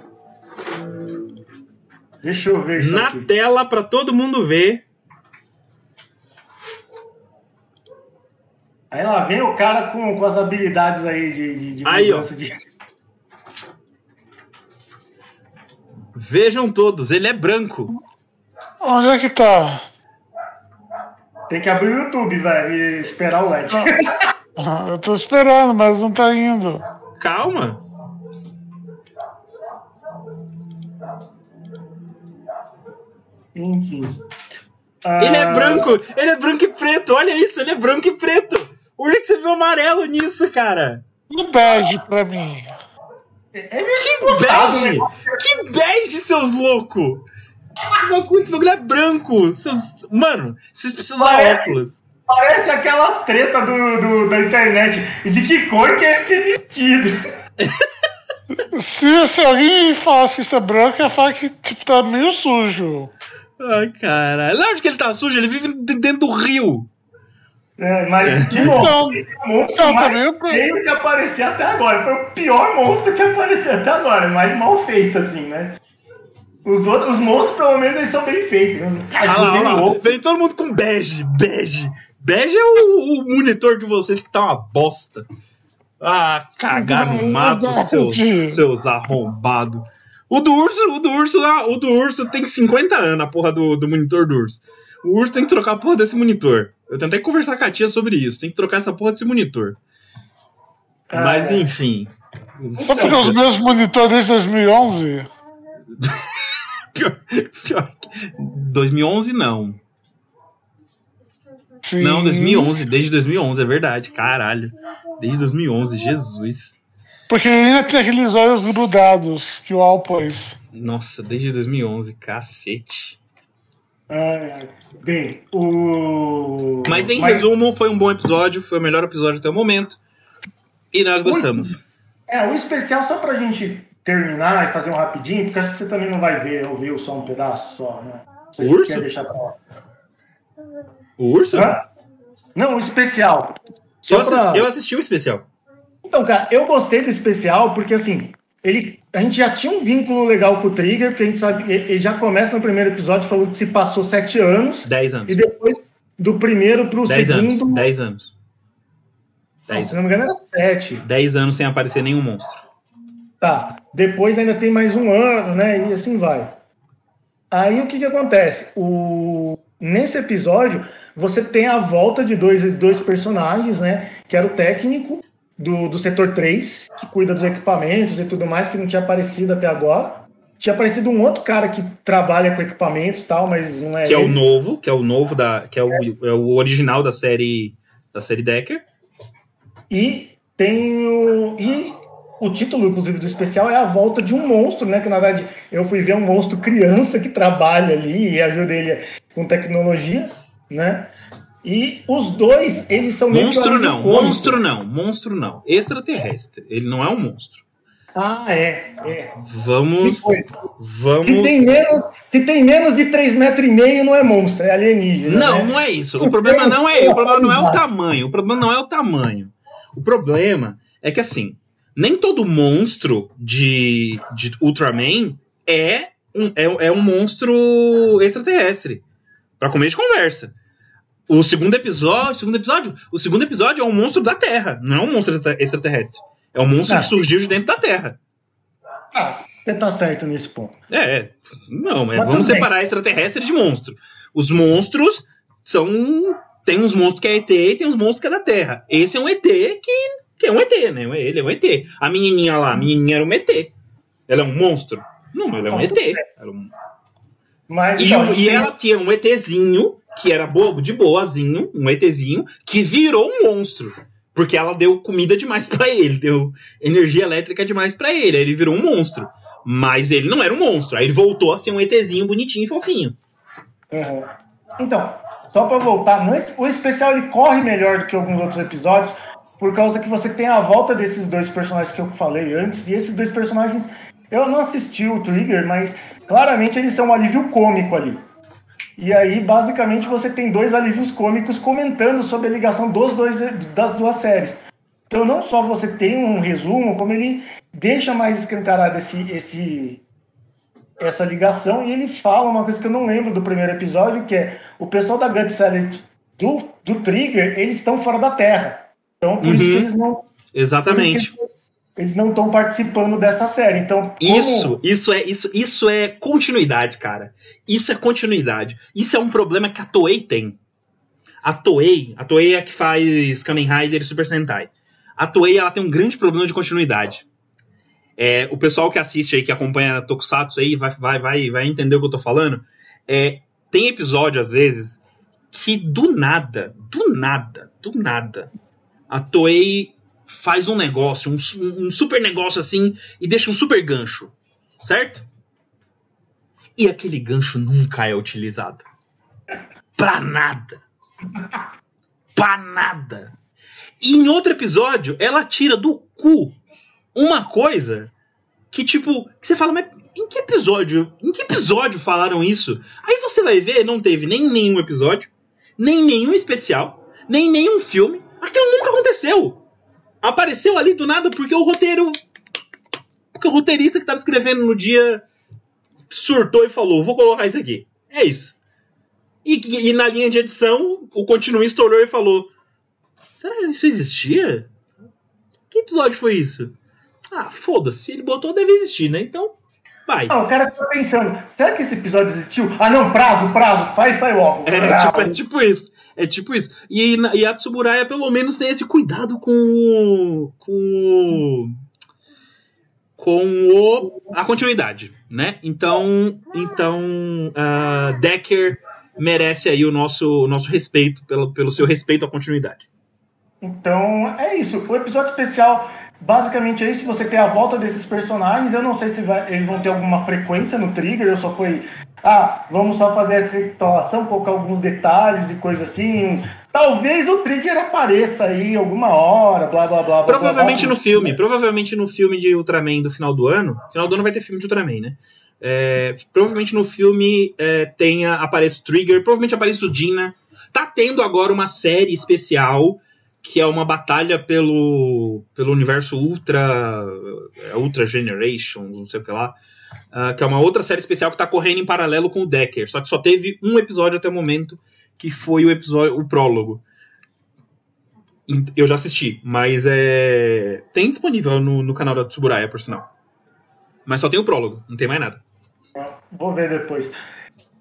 Deixa eu ver isso Na aqui. tela para todo mundo ver. Aí lá vem o cara com, com as habilidades aí de, de, de aí, ó. De... Vejam todos, ele é branco. Onde é que tá? Tem que abrir o YouTube, velho, e esperar o LED. Eu tô esperando, mas não tá indo. Calma. Enfim. Ele é ah, branco! Ele é branco e preto! Olha isso, ele é branco e preto! Onde é que você viu amarelo nisso, cara? Um bege pra mim. É que bege! Que bege, seus loucos! Esse bagulho é branco! Seus... Mano, vocês precisam usar óculos. Parece aquelas tretas do, do, da internet. E de que cor que é esse vestido? se, se alguém falasse que isso é branco, ia falar que tipo, tá meio sujo. Ai, caralho. Lógico que ele tá sujo, ele vive dentro do rio. É, mas, de novo, então, esse monstro então, mais feio que apareceu até agora. Foi o pior monstro que apareceu até agora. Mais mal feito, assim, né? Os outros os monstros, pelo menos, eles são bem feitos. Né? Ah, lá, lá. Vem todo mundo com bege, bege. Bege é o, o, monitor de vocês que tá uma bosta. Ah, cagar no mato, seus, seus arrombados. O do urso, o do urso lá, o do urso tem 50 anos, a porra do, do monitor do urso. O urso tem que trocar a porra desse monitor. Eu tentei conversar com a tia sobre isso. Tem que trocar essa porra desse monitor. Ah, Mas enfim. Só porque os meus monitores desde 2011? pior, pior. 2011 não. Sim. Não, 2011, desde 2011, é verdade, caralho. Desde 2011, Jesus. Porque ainda tem aqueles olhos grudados que o Al pôs. Nossa, desde 2011, cacete. É, bem, o. Mas em Mas... resumo, foi um bom episódio, foi o melhor episódio até o momento. E nós gostamos. É, o especial, só pra gente terminar e fazer um rapidinho, porque acho que você também não vai ver, ouvir só um pedaço só, né? Você o urso? Quer deixar pra lá. O urso? Hã? Não, o especial. Eu, pra... eu assisti o especial. Então, cara, eu gostei do especial porque, assim, ele, a gente já tinha um vínculo legal com o Trigger, porque a gente sabe, ele já começa no primeiro episódio falando que se passou sete anos. Dez anos. E depois, do primeiro pro dez segundo... Anos. Dez anos. Dez. Não, se não me engano, era sete. Dez anos sem aparecer nenhum monstro. Tá. Depois ainda tem mais um ano, né? E assim vai. Aí o que que acontece? O... Nesse episódio, você tem a volta de dois, dois personagens, né? Que era o técnico do, do setor 3, que cuida dos equipamentos e tudo mais, que não tinha aparecido até agora. Tinha aparecido um outro cara que trabalha com equipamentos e tal, mas não é. Que ele. é o novo, que é o novo da. que é o, é. o original da série. Da série Decker. E tem o. E o título, inclusive, do especial é a volta de um monstro, né? Que na verdade eu fui ver um monstro criança que trabalha ali e ajuda ele com tecnologia, né? E os dois, eles são monstro não, monstro não, monstro não, extraterrestre. Ele não é um monstro. Ah, é. é. Vamos. Vamos. se, tem menos, se tem menos de 3 metros e meio, não é monstro, é alienígena. Não, né? não é isso. O problema não é, o problema não é o tamanho. O problema não é o tamanho. O problema é que assim, nem todo monstro de, de Ultraman é um, é, é um monstro extraterrestre. Pra comer de conversa. O segundo episódio, segundo episódio, o segundo episódio é um monstro da Terra, não é um monstro extra- extraterrestre. É um monstro Ah. que surgiu de dentro da Terra. Ah, você tá certo nesse ponto. É, é. não, é, Mas vamos separar extraterrestre de monstro. Os monstros são. Tem uns monstros que é ET e tem uns monstros que é da Terra. Esse é um ET que, que é um ET, né? Ele é um ET. A menininha lá, a menininha era um ET. Ela é um monstro? Não, ela é um ET. é um- Mas, E, então, o- e ela tinha um ETzinho, que era bobo, de boazinho, um ETzinho, que virou um monstro. Porque ela deu comida demais pra ele, deu energia elétrica demais pra ele. Aí ele virou um monstro. Mas ele não era um monstro. Aí ele voltou a ser um ETzinho bonitinho e fofinho. Uhum. Então, só pra voltar, o especial ele corre melhor do que alguns outros episódios, por causa que você tem a volta desses dois personagens que eu falei antes, e esses dois personagens, eu não assisti o Trigger, mas claramente eles são um alívio cômico ali. E aí, basicamente, você tem dois alívios cômicos comentando sobre a ligação dos dois, das duas séries. Então, não só você tem um resumo, como ele deixa mais escancarado esse, esse, essa ligação e ele fala uma coisa que eu não lembro do primeiro episódio, que é o pessoal da Gut Salad do, do Trigger, eles estão fora da Terra. Então, por isso Uhum. que eles não isso Exatamente. eles não estão participando dessa série. Então, como- Isso, isso é, isso, isso é continuidade, cara. Isso é continuidade. Isso é um problema que a Toei tem. A Toei, a Toei é a que faz Kamen Rider e Super Sentai. A Toei, ela tem um grande problema de continuidade. É, o pessoal que assiste aí, que acompanha Tokusatsu aí, vai, vai, vai, vai entender o que eu tô falando. É, tem episódio, às vezes, que do nada, do nada, do nada, a Toei faz um negócio, um, um super negócio assim, e deixa um super gancho, certo? E aquele gancho nunca é utilizado. Pra nada. Pra nada. E em outro episódio, ela tira do cu uma coisa que, tipo, que você fala, mas em que episódio? Em que episódio falaram isso? Aí você vai ver, não teve nem nenhum episódio, nem nenhum especial, nem nenhum filme. Aquilo nunca aconteceu. Apareceu ali do nada porque o roteiro. Porque o roteirista que tava escrevendo no dia surtou e falou: vou colocar isso aqui. É isso. E, e na linha de edição, o continuista olhou e falou: Será que isso existia? Que episódio foi isso? Ah, foda-se. Se ele botou, deve existir, né? Então, vai. Não, o cara fica pensando, será que esse episódio existiu? Ah, não, prazo, prazo, faz sai logo. É, tipo, é tipo isso. É tipo isso. E, e a Tsuburaya, pelo menos, tem esse cuidado com o. com o. com o. a continuidade, né? Então. Então. ah, Decker merece aí o nosso, o nosso respeito, pelo, pelo seu respeito à continuidade. Então, é isso. O episódio especial, basicamente é isso. Você tem a volta desses personagens. Eu não sei se vai- eles vão ter alguma frequência no Trigger. Eu só fui. Ah, vamos só fazer essa recapitulação, colocar alguns detalhes e coisa assim. Talvez o Trigger apareça aí alguma hora, blá blá blá. Provavelmente blá, blá. no filme, provavelmente no filme de Ultraman do final do ano. Final do ano vai ter filme de Ultraman, né? É, provavelmente no filme é, tenha, apareça o Trigger, provavelmente apareça o Dina. Tá tendo agora uma série especial que é uma batalha pelo, pelo universo Ultra. é, Ultra Generations, não sei o que lá. ah, que é uma outra série especial que tá correndo em paralelo com o Decker. Só que só teve um episódio até o momento, que foi o episódio, o prólogo. Eu já assisti, mas é. Tem disponível no, no canal da Tsuburaya, por sinal. Mas só tem o prólogo, não tem mais nada. Vou ver depois.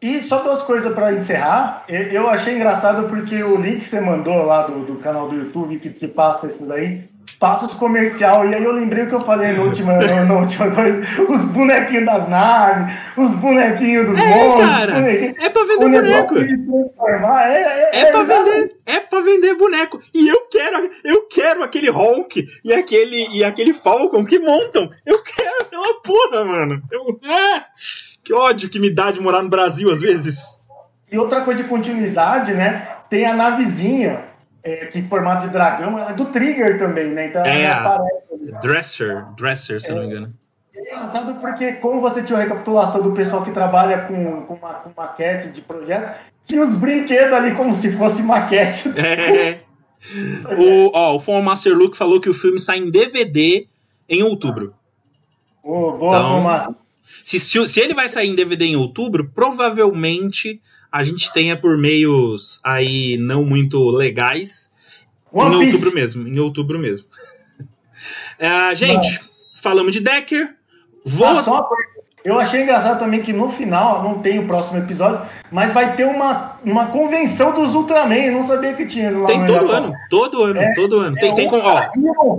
E só duas coisas para encerrar. Eu achei engraçado porque o link que você mandou lá do, do canal do YouTube que, que passa esses daí, passa os comercial. E aí eu lembrei o que eu falei na última, na, última coisa: os bonequinhos das naves, os bonequinhos dos É, cara, é pra vender boneco. transformar. É, é, É pra exatamente. vender, é pra vender boneco. E eu quero, eu quero aquele Honk e aquele e aquele Falcon que montam. Eu quero aquela porra, mano. Eu, ah, que ódio que me dá de morar no Brasil às vezes. E outra coisa de continuidade, né? Tem a navezinha é, que formato de dragão, é do Trigger também, né? Então É, ela aparece. Dresser, Dresser, se eu não me engano. É engraçado porque, como você tinha uma recapitulação do pessoal que trabalha com, com, ma- com maquete de projeto, tinha os brinquedos ali como se fosse maquete. É. O, ó, o Form Master Luke falou que o filme sai em DVD em outubro. Ô, boa, Então. Se, se, ele vai sair em DVD em outubro, provavelmente a gente tenha por meios aí não muito legais One em Piece. outubro mesmo. Em outubro mesmo. É, gente, falamos de Decker. Vou. Ah, só. Eu achei engraçado também que no final, não tem o próximo episódio, mas vai ter uma, uma convenção dos Ultraman. Eu não sabia que tinha lá tem todo ano, todo ano, todo ano. Tem, É tem com, ó,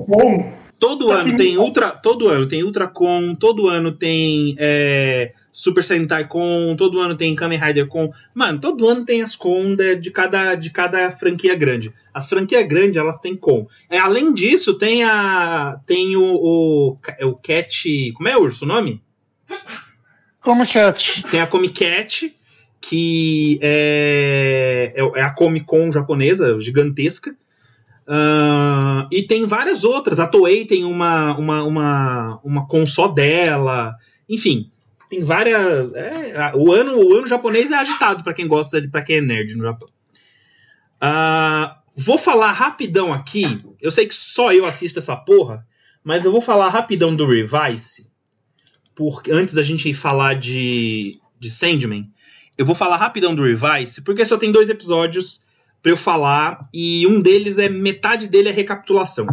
Bom. Todo ano tem Ultra, todo ano tem Ultracon, todo ano tem é, Super Sentai Con, todo ano tem Kamen Rider Con. Mano, todo ano tem as Con de, de cada, de cada franquia grande. As franquias grandes, elas têm Con. É, além disso, tem a tem o, o, é o Cat, como é Urso o nome? Como Cat. Tem a Comic Cat, que é, é a Comic Con japonesa, gigantesca. Ah, e tem várias outras. A Toei tem uma, uma, uma, uma con só dela. Enfim, tem várias. é, o, ano, o ano japonês é agitado para quem gosta, de para quem é nerd no Japão. Ah, vou falar rapidão aqui. Eu sei que só eu assisto essa porra, mas eu vou falar rapidão do Revice. Porque, antes da gente falar de, de Sandman, eu vou falar rapidão do Revice, porque só tem dois episódios pra eu falar, e um deles é metade dele é recapitulação.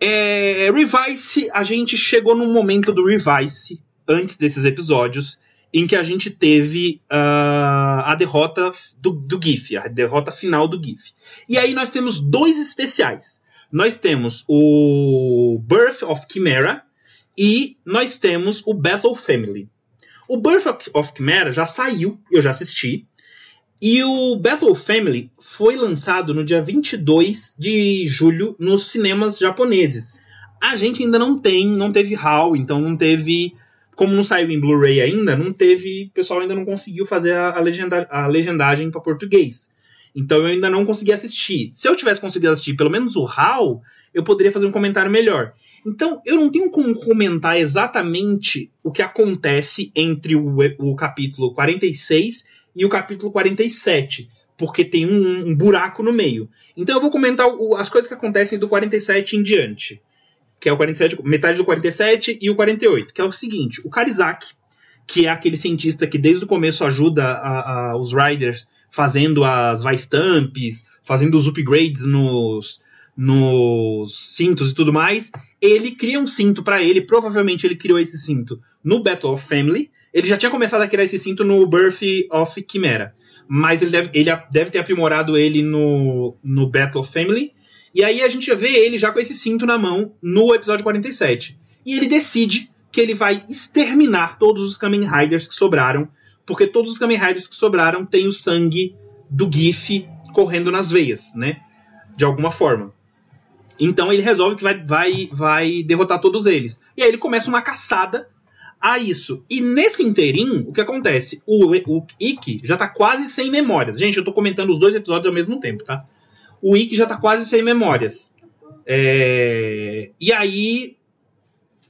É, Revice, a gente chegou num momento do Revice, antes desses episódios, em que a gente teve ah, a derrota do, do GIF, a derrota final do GIF. E aí nós temos dois especiais. Nós temos o Birth of Chimera e nós temos o Battle Family. O Birth of Chimera já saiu, eu já assisti. E o Battle Family foi lançado no dia 22 de julho nos cinemas japoneses. A gente ainda não tem, não teve HAL, então não teve. Como não saiu em Blu-ray ainda, não teve. O pessoal ainda não conseguiu fazer a, legenda, a legendagem para português. Então eu ainda não consegui assistir. Se eu tivesse conseguido assistir pelo menos o HAL, eu poderia fazer um comentário melhor. Então, eu não tenho como comentar exatamente o que acontece entre o, o capítulo 46 e o capítulo 47, porque tem um, um buraco no meio. Então, eu vou comentar o- as coisas que acontecem do 47 em diante, que é o 47, metade do 47 e o 48, que é o seguinte: o Karizaki, que é aquele cientista que desde o começo ajuda a- a- os Riders fazendo as Vice-Stamps, fazendo os upgrades nos, nos cintos e tudo mais, ele cria um cinto pra ele, provavelmente ele criou esse cinto no Battle of Family. Ele já tinha começado a criar esse cinto no Birth of Chimera, mas ele deve, ele deve ter aprimorado ele no, no Battle of Family. E aí a gente vê ele já com esse cinto na mão no episódio 47. E ele decide que ele vai exterminar todos os Kamen Riders que sobraram, porque todos os Kamen Riders que sobraram têm o sangue do GIF correndo nas veias, né? De alguma forma. Então ele resolve que vai, vai, vai derrotar todos eles. E aí ele começa uma caçada a isso. E nesse inteirinho, o que acontece? O, o Ikki já tá quase sem memórias. Gente, eu tô comentando os dois episódios ao mesmo tempo, tá? O Ikki já tá quase sem memórias. É, E aí,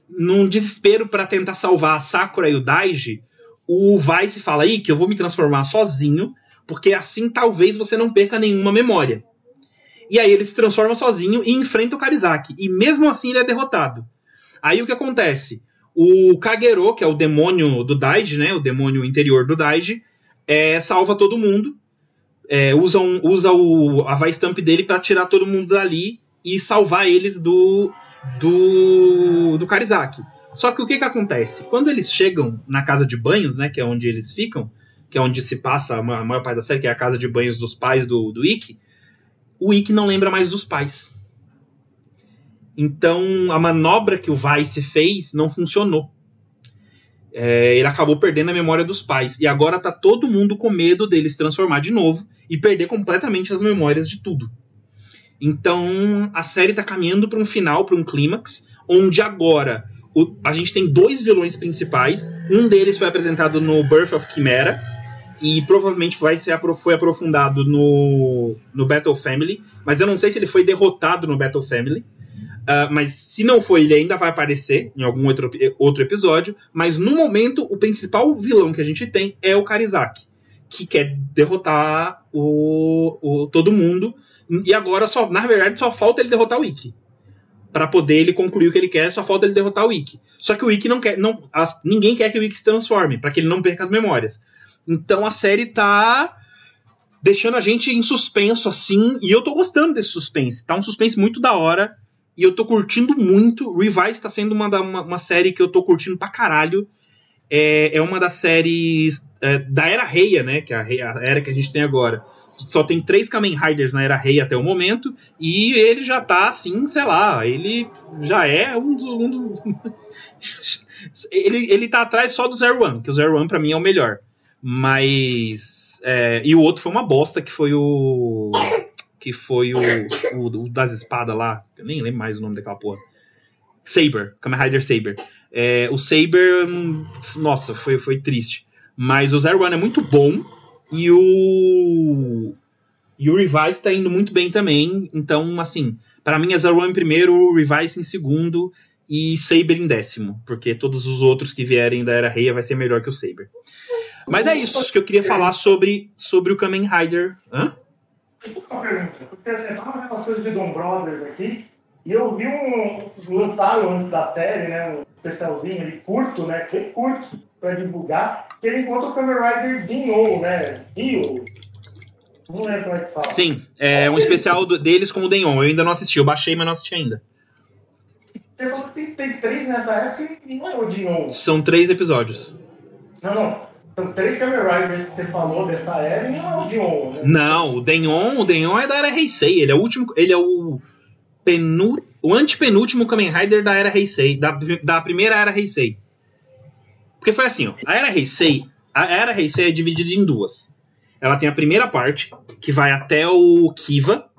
num desespero para tentar salvar a Sakura e o Daiji, o Vice fala: Ikki, eu vou me transformar sozinho, porque assim talvez você não perca nenhuma memória. E aí ele se transforma sozinho e enfrenta o Karizaki. E mesmo assim ele é derrotado. Aí o que acontece? O Kagero, que é o demônio do Daiji, né? O demônio interior do Daiji, é, salva todo mundo. É, usa um- usa o, a Vice Stamp dele para tirar todo mundo dali e salvar eles do, do, do Karizaki. Só que o que, que acontece? Quando eles chegam na casa de banhos, né? Que é onde eles ficam, que é onde se passa a maior parte da série, que é a casa de banhos dos pais do, do Ikki, o Ikki não lembra mais dos pais. Então a manobra que o Vice fez não funcionou. É, ele acabou perdendo a memória dos pais. E agora tá todo mundo com medo dele se transformar de novo e perder completamente as memórias de tudo. Então a série tá caminhando para um final, para um clímax, onde agora o- a gente tem dois vilões principais. Um deles foi apresentado no Birth of Chimera, e provavelmente vai ser foi aprofundado no, no Battle Family, mas eu não sei se ele foi derrotado no Battle Family. Ah, mas se não foi, ele ainda vai aparecer em algum outro, outro episódio. Mas no momento, o principal vilão que a gente tem é o Karizak, que quer derrotar o, o todo mundo. E agora, só, na verdade, só falta ele derrotar o Ikki. Pra poder ele concluir o que ele quer, só falta ele derrotar o Ikki. Só que o Ikki não quer. Não, as- ninguém quer que o Ikki se transforme, para que ele não perca as memórias. Então a série tá deixando a gente em suspenso, assim, e eu tô gostando desse suspense. Tá um suspense muito da hora, e eu tô curtindo muito. Revise tá sendo uma, da- uma, uma série que eu tô curtindo pra caralho. É, é uma das séries é, da Era Reia, né? Que é a, a era que a gente tem agora. Só tem três Kamen Riders na Era Rei até o momento, e ele já tá assim, sei lá, ele já é um do. Um do... ele, ele tá atrás só do Zero One, que o Zero One pra mim é o melhor. Mas. é, e o outro foi uma bosta, que foi o. Que foi o, o, o das espadas lá. Eu nem lembro mais o nome daquela porra. Saber, Kamen Rider Saber. É, o Saber, hum, nossa, foi, foi triste. Mas o Zero One é muito bom. E o. E o Revise tá indo muito bem também. Então, assim, para mim é Zero One em primeiro, o Revise em segundo e Saber em décimo. Porque todos os outros que vierem da Era Reia vai ser melhor que o Saber. Mas é isso que eu queria falar sobre, sobre o Kamen Rider. Hã? Uma pergunta, porque assim, eu tava vendo as coisas de Dom Brothers aqui, e eu vi um. lançaram antes da série, né? Um especialzinho ali, curto, né? Bem curto, pra divulgar, que ele encontra o Kamen Rider Dio, né? Dio. Não lembro como é que fala. Sim, é um especial do- deles com o Denyon. Eu ainda não assisti, eu baixei, mas não assisti ainda. Você falou que tem, tem três nessa época e não é o Dion. São três episódios. Não, não. São três Kamen Riders que você falou dessa era e não é o Dion, né? Não, o Denyon, o Denyon é da Era Heisei. Ele é o último. Ele é o. Penu, o antepenúltimo Kamen Rider da Era Heisei. Da, da primeira Era Heisei. Porque foi assim, ó. A Era Heisei. A Era Heisei é dividida em duas. Ela tem a primeira parte, que vai até o Kiva.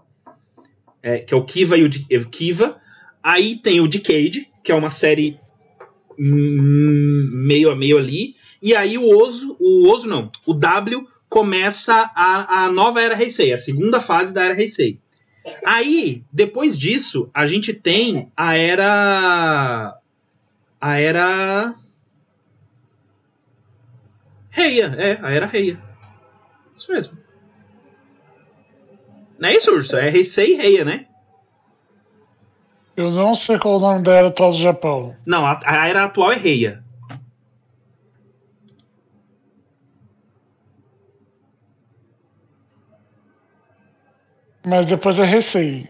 é, que é o Kiva e o, Kiva. Aí tem o Decade, que é uma série meio a meio ali. E aí o Oso, o Oso não, o W começa a, a nova Era Heisei, a segunda fase da Era Heisei. Aí, depois disso, a gente tem a Era. A Era. Reia, é, a Era Reia. Isso mesmo. Não é isso, Urso? É Heisei e Reia, né? Eu não sei qual o nome da era atual do Japão. Não, a, a Era atual é Reia. Mas depois é Recei.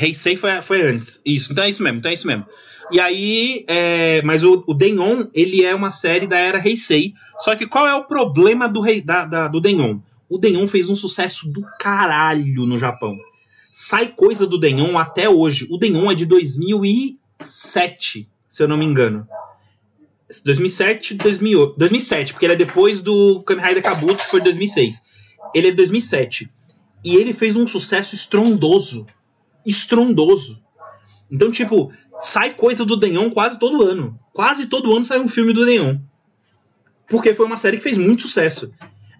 Heisei foi, foi antes. Isso, então é isso mesmo, então é isso mesmo. E aí, é, mas o, o Denyon, ele é uma série da era Heisei. Só que qual é o problema do, rei, da, da- do Denyon? O Denyon fez um sucesso do caralho no Japão. Sai coisa do Denyon até hoje. O Denyon é de 2007, se eu não me engano. 2007, 2008, 2007, porque ele é depois do Kamen Rider Kabuto, que foi 2006. Ele é de 2007. E ele fez um sucesso estrondoso estrondoso. Então, tipo, sai coisa do Denyon quase todo ano. Quase todo ano sai um filme do Denyon. Porque foi uma série que fez muito sucesso.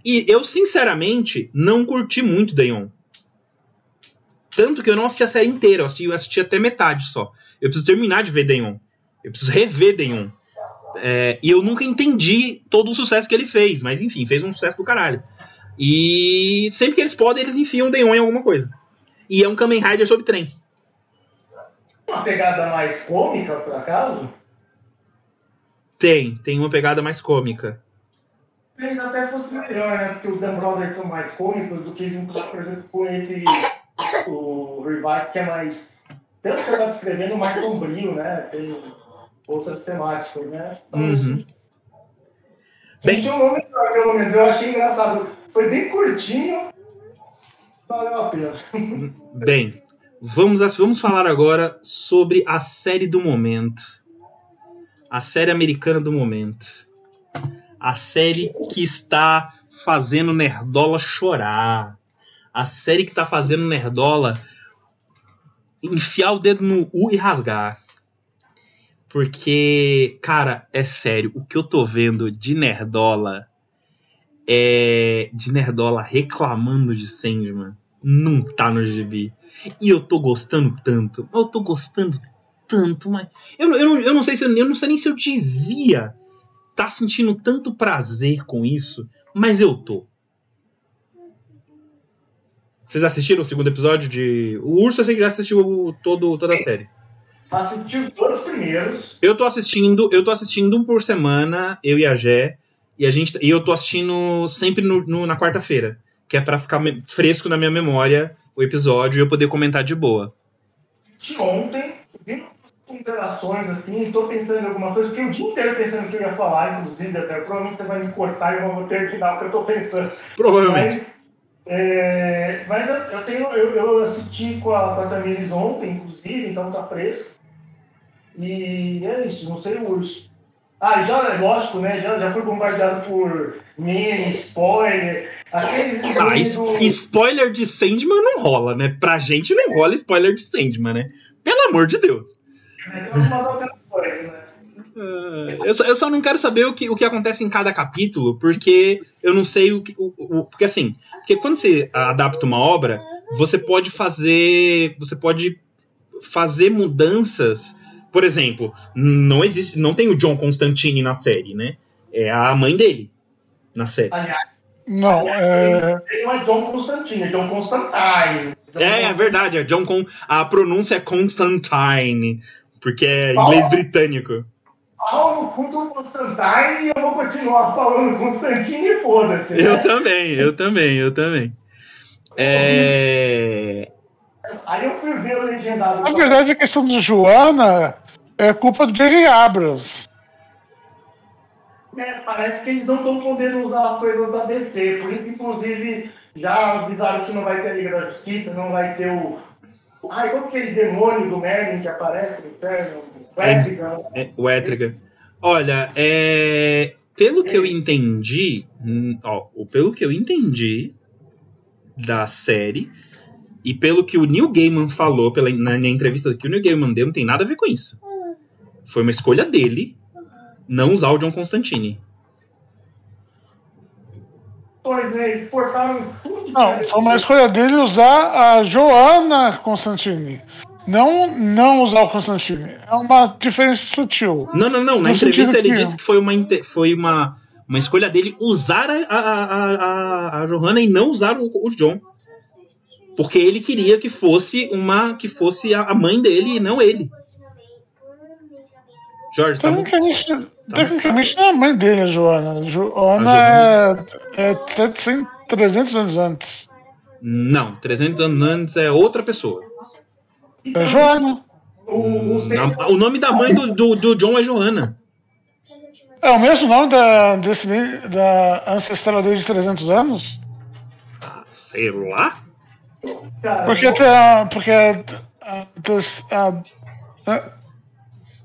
E eu, sinceramente, não curti muito Denyon. Tanto que eu não assisti a série inteira, eu assisti, eu assisti até metade só. Eu preciso terminar de ver Denyon. Eu preciso rever Denyon. É, e eu nunca entendi todo o sucesso que ele fez, mas enfim, fez um sucesso do caralho. E sempre que eles podem, eles enfiam Denyon em alguma coisa. E é um Kamen Rider sobre trem. Uma pegada mais cômica, por acaso? Tem, tem uma pegada mais cômica. Talvez até fosse melhor, né? Porque os Dan Brothers são mais cômicos do que juntar, por exemplo, com esse o Revive, que é mais. Tanto que você tá descrevendo, mais sombrio, né? Tem outras temáticas, né? Uhum. Bem- Tinha um nome pelo menos. Eu achei engraçado. Foi bem curtinho. Valeu a pena. Bem, vamos, vamos falar agora sobre a série do momento. A série americana do momento. A série que está fazendo Nerdola chorar. A série que está fazendo Nerdola enfiar o dedo no U e rasgar. Porque, cara, é sério, o que eu tô vendo de Nerdola é, de Nerdola reclamando de Sandman não tá no gibi. E eu tô gostando tanto. Eu tô gostando tanto, mas. Eu, eu, eu não sei se eu, eu não sei nem se eu devia tá sentindo tanto prazer com isso, mas eu tô. Vocês assistiram o segundo episódio de. O Urso eu sei que já assistiu todo, toda a série. Assisti os dois primeiros. Eu tô assistindo, eu tô assistindo um por semana, eu e a Gé. E, a gente, e eu tô assistindo sempre no, no na quarta-feira. Que é para ficar fresco na minha memória o episódio e eu poder comentar de boa. De ontem, vi interações assim, tô pensando em alguma coisa, fiquei o dia inteiro pensando o que eu ia falar, inclusive, até provavelmente você vai me cortar e eu vou terminar o que eu tô pensando. Provavelmente. Mas, é, mas eu, eu, tenho, eu, eu assisti com a, com a Tamires ontem, inclusive, então tá fresco. E é isso, não sei o urso. Ah, já, lógico, né? Já, já foi bombardeado por meme, spoiler. Aqueles ah, do... spoiler de Sandman não rola, né? Pra gente não rola spoiler de Sandman, né? Pelo amor de Deus. É, né? Eu, só, eu só não quero saber o que, o que acontece em cada capítulo, porque eu não sei o que. O, o, porque assim, porque quando você adapta uma obra, você pode fazer. Você pode fazer mudanças por exemplo, não existe, não tem o John Constantine na série, né? É a mãe dele na série. Aliás, não, é... ele não é John Constantine, é John Constantine. é, é verdade, é John Con... a pronúncia é Constantine, porque é inglês britânico. No fundo Constantine e eu vou continuar falando Constantine e foda-se. Né? Eu também, eu também, eu também. É... Aí eu fui ver o legendado. Na verdade, a questão de Joana é culpa do J.J. Abrams. É, parece que eles não estão podendo usar as coisas da DC. Por isso, inclusive, já avisaram que não vai ter a Liga da Justiça, não vai ter o. Ai, é aquele demônio do Merlin que aparece no inferno? O Etrigan. É, é, o Etrigan. Olha, é, pelo que eu entendi, hum, ó, pelo que eu entendi da série, e pelo que o Neil Gaiman falou pela, na, na entrevista que o Neil Gaiman deu, não tem nada a ver com isso. Foi uma escolha dele não usar o John Constantine. Pois é, portaram tudo. Não, foi uma escolha dele usar a Joana Constantine. Não, não usar o Constantine. É uma diferença sutil. Não, não, não. Na entrevista ele disse que foi uma, foi uma, uma escolha dele usar a, a, a, a, Johanna e não usar o, o John. Porque ele queria que fosse uma que fosse a mãe dele e não ele. Jorge, tá tecnicamente, tá tecnicamente não é a mãe dele, a Joana. A Joana, a é, é 700, 300 anos antes. Não, 300 anos antes é outra pessoa. É Joana. O, o, nome da mãe do, do, do, John é Joana. É o mesmo nome da, desse, da ancestral dele de 300 anos? Ah, sei lá. Porque, a, porque a, a,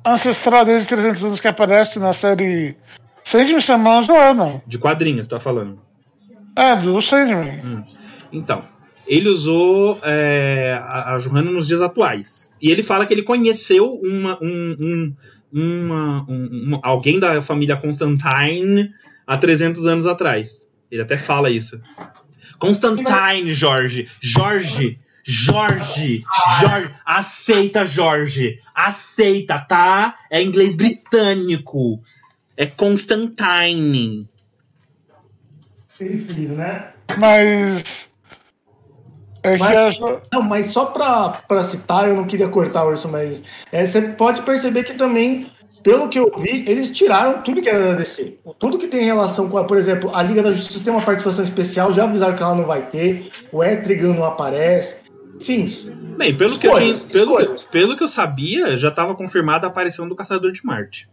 a ancestral desde 300 anos que aparece na série Sandman chama Joana. De quadrinhos, tá falando? É, do Sandman. Hum. Então, ele usou é, a, a Johanna nos dias atuais. E ele fala que ele conheceu uma, um, um, uma, um, alguém da família Constantine há 300 anos atrás. Ele até fala isso. Constantine, Jorge. Jorge. Jorge. Jorge. Aceita, Jorge. Aceita, tá? É inglês britânico. É Constantine. Preferido, né? Mas. É mas, a... Não, mas só pra, pra citar, eu não queria cortar o urso, mas é, você pode perceber que também pelo que eu vi, eles tiraram tudo que era da DC. Tudo que tem relação com, a, por exemplo, a Liga da Justiça tem uma participação especial, já avisaram que ela não vai ter, o Etrigan não aparece. Enfim. Bem, pelo, que, eu tinha, pelo, que, pelo que eu sabia, já estava confirmada a aparição do Caçador de Marte.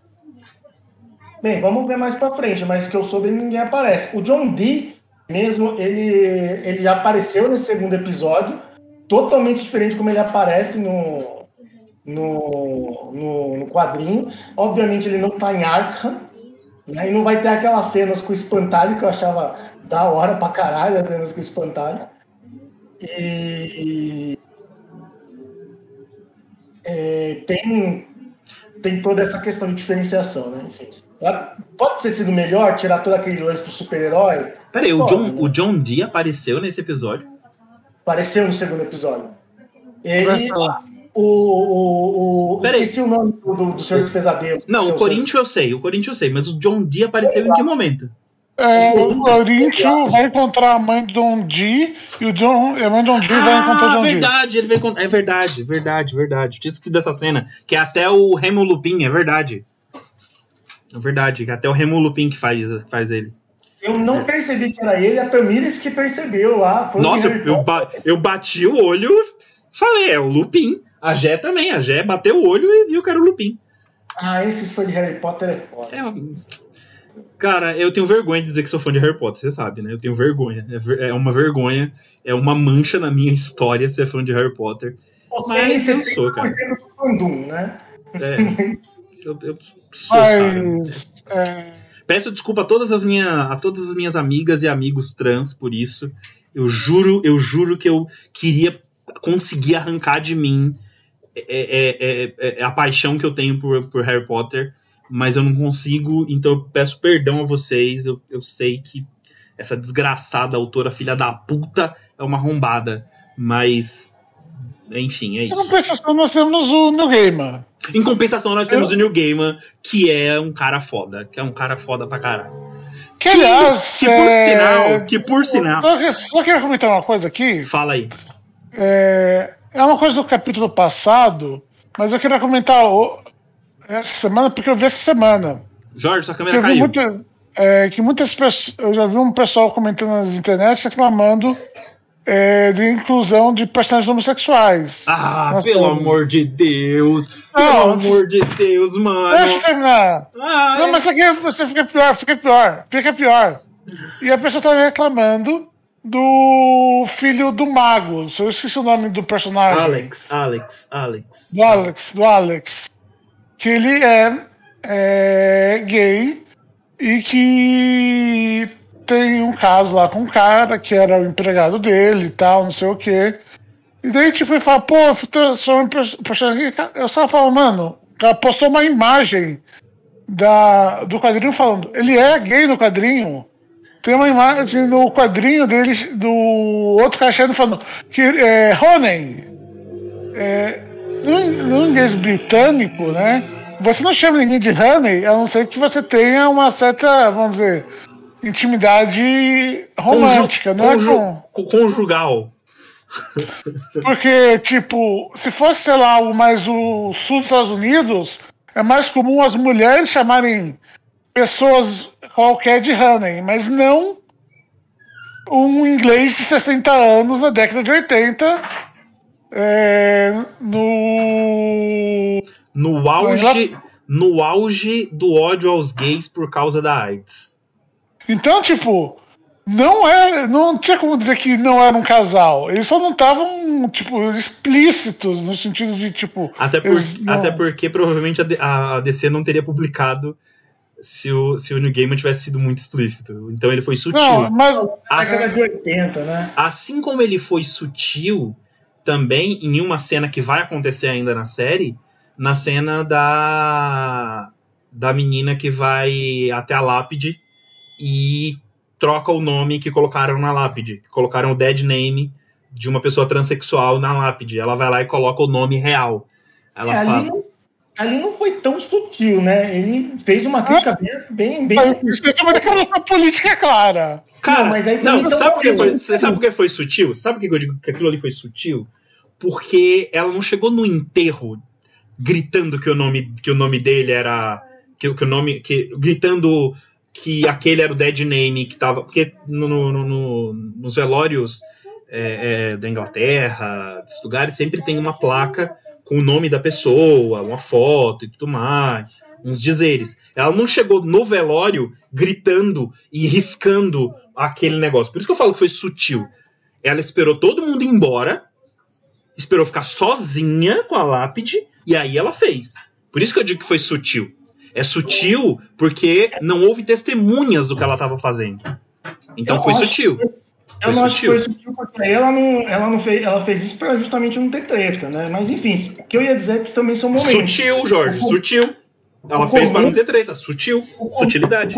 Bem, vamos ver mais pra frente, mas que eu soube ninguém aparece. O John Dee, mesmo, ele, ele já apareceu nesse segundo episódio, totalmente diferente como ele aparece no, no, no, no quadrinho. Obviamente ele não tá em Arkham, né? E não vai ter aquelas cenas com o espantalho que eu achava da hora pra caralho, as cenas com o espantalho. E. É, tem, tem toda essa questão de diferenciação, né? Pode ter sido melhor tirar todo aquele lance do super-herói? Peraí, o John, o John Dee apareceu nesse episódio? Apareceu no segundo episódio. Ele. Vai falar. O. o, o Peraí. esqueci o nome do, do, do Senhor dos Pesadelos. Não, o Corinthians eu sei, o Corinthians eu sei, mas o John Dee apareceu em que momento? É, o Corinthians vai encontrar a mãe do Don Dee e o John, a mãe do Don Dee vai encontrar o Ah, John Dee. verdade, ele con- É verdade, verdade, verdade. Tinha esquecido dessa cena, que é até o Remo Lupin, é verdade. É verdade, é até o Remo Lupin que faz, faz ele. Eu não percebi que era ele, a Tamires que percebeu lá. Nossa, eu, eu, ba- eu bati o olho falei, é o Lupin. A Jé também, a Jé bateu o olho e viu que era o Lupin. Ah, esses fãs de Harry Potter é foda. É, cara, eu tenho vergonha de dizer que sou fã de Harry Potter, você sabe, né? Eu tenho vergonha. É, é uma vergonha, é uma mancha na minha história ser fã de Harry Potter. Você Mas é eu sou, cara. 70% do fandom, né? É, eu, eu sou. Mas. É, Peço desculpa a todas as minhas, a todas as minhas amigas e amigos trans por isso. Eu juro, eu juro que eu queria conseguir arrancar de mim é, é, é, é, a paixão que eu tenho por, por Harry Potter, mas eu não consigo, então eu peço perdão a vocês. Eu, eu sei que essa desgraçada autora filha da puta é uma arrombada, mas enfim, é em isso. compensação, nós temos o New Gamer. Em compensação, nós temos o Neil Gaiman, que é um cara foda, que é um cara foda pra caralho. Que, aliás. Que por é, sinal, que por sinal. Só, que- só queria comentar uma coisa aqui. Fala aí. É, é uma coisa do capítulo passado, mas eu queria comentar essa semana, porque eu vi essa semana. Jorge, sua câmera Eu caiu. muita, é, que muitas pessoas. Eu já vi um pessoal comentando nas internet reclamando é, de inclusão de personagens homossexuais. Ah, Nós pelo temos. amor de Deus. Pelo Não, amor de Deus, mano. Deixa eu terminar. Ah, Não, mas isso aqui você fica pior, fica pior, fica pior. E a pessoa tá reclamando do filho do mago. Eu esqueci o nome do personagem. Alex, Alex, Alex. Do Alex, do Alex. Que ele é, é gay e que tem um caso lá com um cara que era o empregado dele e tal, não sei o quê. E daí, tipo, ele fala, pô, eu sou um perso- personagem. gay." Eu só falo, mano, o cara postou uma imagem da, do quadrinho falando, ele é gay no quadrinho. Tem uma imagem no quadrinho dele, do outro chegando falando que é Ronen, é, no, inglês britânico, né? Você não chama ninguém de honey, a não ser que você tenha uma certa, vamos dizer, intimidade romântica, não é com. Conju- Conjugal. Porque, tipo, se fosse, sei lá, o mais o sul dos Estados Unidos, é mais comum as mulheres chamarem pessoas qualquer de honey, mas não um inglês de 60 anos na década de 80 é, no No auge, no auge do ódio aos gays por causa da AIDS. Então, tipo, não é. Não tinha como dizer que não era um casal. Eles só não estavam, tipo, explícitos no sentido de, tipo. Até, por, não- até porque provavelmente a, DC não teria publicado se o, se o New Gaiman tivesse sido muito explícito. Então ele foi sutil. Não, mas. Na década de 80, né? Assim como ele foi sutil também em uma cena que vai acontecer ainda na série, na cena da da menina que vai até a lápide e troca o nome que colocaram na lápide, que colocaram o dead name de uma pessoa transexual na lápide. Ela vai lá e coloca o nome real. Ela É, ali, fala, não, ali não foi tão sutil, né? Ele fez uma crítica bem. bem, bem... Isso é uma declaração política clara. Cara, Não, mas aí não, também sabe por que foi, você sabe por que foi sutil? Sabe por que eu digo que aquilo ali foi sutil? Porque ela não chegou no enterro gritando que o nome, que o nome dele era. Que, que o nome. Que, gritando que aquele era o dead name que tava. Porque no, no- no- no- nos velórios é, é, da Inglaterra, desses lugares, sempre tem uma placa com o nome da pessoa, uma foto e tudo mais, uns dizeres. Ela não chegou no velório gritando e riscando aquele negócio. Por isso que eu falo que foi sutil. Ela esperou todo mundo embora, esperou ficar sozinha com a lápide, e aí ela fez. Por isso que eu digo que foi sutil. É sutil porque não houve testemunhas do que ela estava fazendo. Então Eu foi sutil. Eu Foi não acho que sutil. foi sutil porque aí ela não, ela não fez, ela fez isso pra justamente não ter treta, né? Mas enfim, o que eu ia dizer é que também são momentos. Sutil, Jorge, sutil. Ela O fez para não ter treta. Sutil. Sutilidade.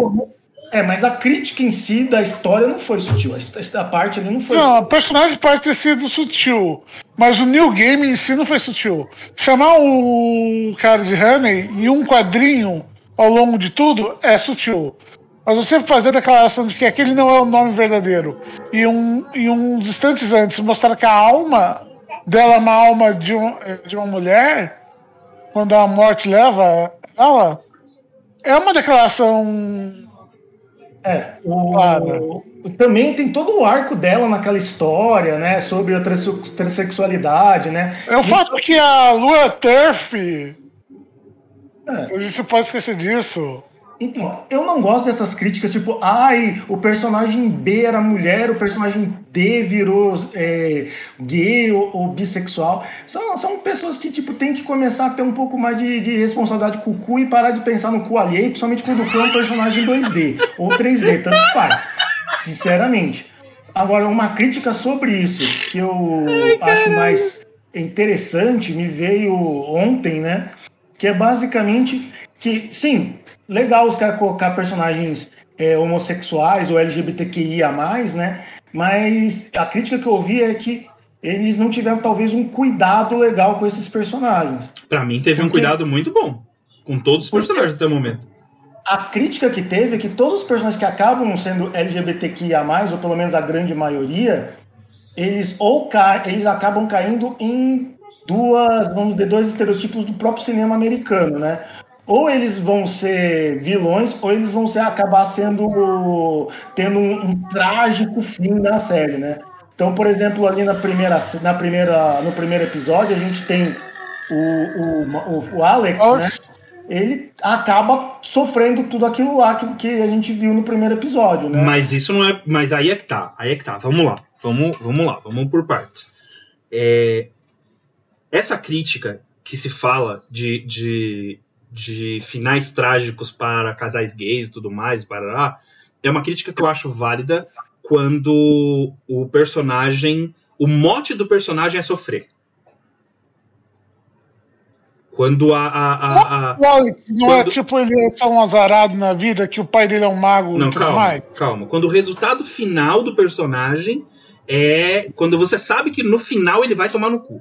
É, mas a crítica em si da história não foi sutil. A- parte ali não foi. Não, o personagem pode ter sido sutil, mas o New Game em si não foi sutil. Chamar o cara de Honey em um quadrinho ao longo de tudo é sutil. Mas você fazer a declaração de que aquele não é o nome verdadeiro e, um, e uns instantes antes mostrar que a alma dela é uma alma de, um, de uma mulher, quando a morte leva ela, é uma declaração É, o, Claro. Também tem todo o arco dela naquela história, né? Sobre a transe- transexualidade, né? É o fato que a Lua Turf. É. A gente pode esquecer disso. Então, eu não gosto dessas críticas, tipo, ai, o personagem B era mulher, o personagem D virou é, gay ou, ou bissexual. São, são pessoas que, tipo, tem que começar a ter um pouco mais de, de responsabilidade com o cu e parar de pensar no cu alheio, principalmente quando o cu é um personagem 2D ou 3D, tanto faz. Sinceramente. Agora, uma crítica sobre isso, que eu acho mais interessante, me veio ontem, né? Que é basicamente que, sim, legal os caras colocar personagens é, homossexuais ou LGBTQIA, né? Mas a crítica que eu ouvi é que eles não tiveram talvez um cuidado legal com esses personagens. Pra mim, teve um Porque- cuidado muito bom. Com todos os personagens até o momento. A crítica que teve é que todos os personagens que acabam sendo LGBTQIA, ou pelo menos a grande maioria, eles ou ca... eles acabam caindo em duas, vamos dizer, dois estereotipos do próprio cinema americano, né? Ou eles vão ser vilões, ou eles vão ser, acabar sendo tendo um, um trágico fim na série, né? Então, por exemplo, ali na primeira, na primeira, no primeiro episódio, a gente tem o, o, o, o Alex, né? Ele acaba sofrendo tudo aquilo lá que, que a gente viu no primeiro episódio, né? Mas isso não é. Mas aí é que tá. Aí é que tá. Vamos lá. Vamos, vamos lá. Vamos por partes. É, essa crítica que se fala de, de, de finais trágicos para casais gays e tudo mais, para é uma crítica que eu acho válida quando o personagem. O mote do personagem é sofrer. Quando a. a, a, a- O Alex não é Quando- tipo ele é só um azarado na vida, que o pai dele é um mago Não, calma, mais. calma. Quando o resultado final do personagem é quando você sabe que no final ele vai tomar no cu.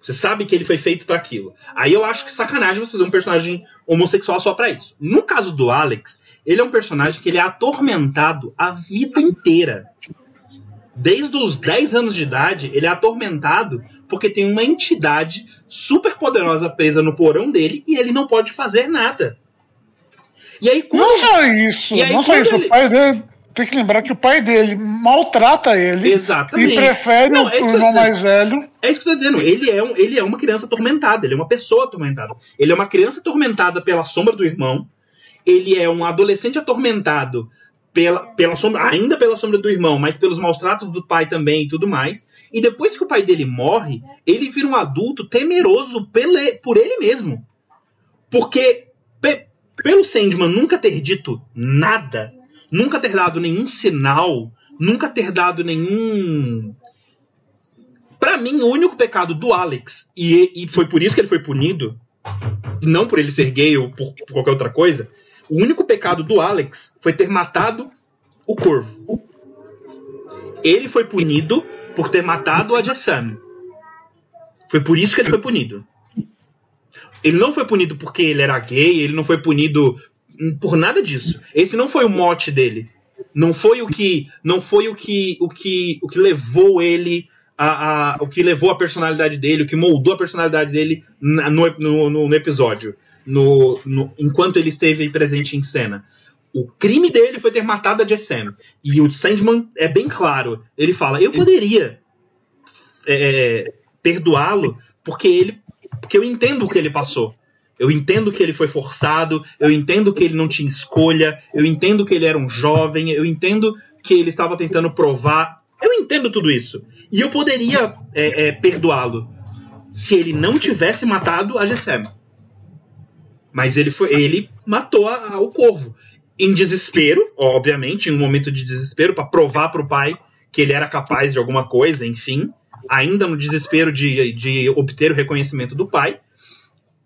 Você sabe que ele foi feito pra aquilo. Aí eu acho que sacanagem você fazer um personagem homossexual só pra isso. No caso do Alex, ele é um personagem que ele é atormentado a vida inteira. Desde os 10 anos de idade, ele é atormentado porque tem uma entidade super poderosa presa no porão dele e ele não pode fazer nada. E aí, quando Não só isso, E aí, não só quando isso. ele- O pai dele. Tem que lembrar que o pai dele maltrata ele Exatamente. e prefere Não, o é isso tô irmão mais velho. É isso que eu tô dizendo. Ele é, um, ele é uma criança atormentada, ele é uma pessoa atormentada. Ele é uma criança atormentada pela sombra do irmão. Ele é um adolescente atormentado pela, pela sombra, ainda pela sombra do irmão, mas pelos maus tratos do pai também e tudo mais. E depois que o pai dele morre, ele vira um adulto temeroso pele, por ele mesmo. Porque pe- pelo Sandman nunca ter dito nada, nunca ter dado nenhum sinal, nunca ter dado nenhum Pra mim, o único pecado do Alex, e, e foi por isso que ele foi punido, não por ele ser gay ou por, por qualquer outra coisa, o único pecado do Alex foi ter matado o corvo. Ele foi punido por ter matado a Jessam. Foi por isso que ele foi punido. Ele não foi punido porque ele era gay, ele não foi punido por nada disso. Esse não foi o mote dele. Não foi o que, não foi o que, o que, o que levou ele a, a- o que levou a personalidade dele, o que moldou a personalidade dele na- no, no- no episódio, no, no- enquanto ele esteve presente em cena. O crime dele foi ter matado a Jessam. E o Sandman é bem claro. Ele fala: eu poderia é, perdoá-lo porque ele, porque eu entendo o que ele passou. Eu entendo que ele foi forçado, eu entendo que ele não tinha escolha, eu entendo que ele era um jovem, eu entendo que ele estava tentando provar. Eu entendo tudo isso. E eu poderia é, é, perdoá-lo se ele não tivesse matado a Gessem. Mas ele foi, ele matou a- a- o corvo em desespero, obviamente, em um momento de desespero para provar para o pai que ele era capaz de alguma coisa, enfim, ainda no desespero de, de obter o reconhecimento do pai.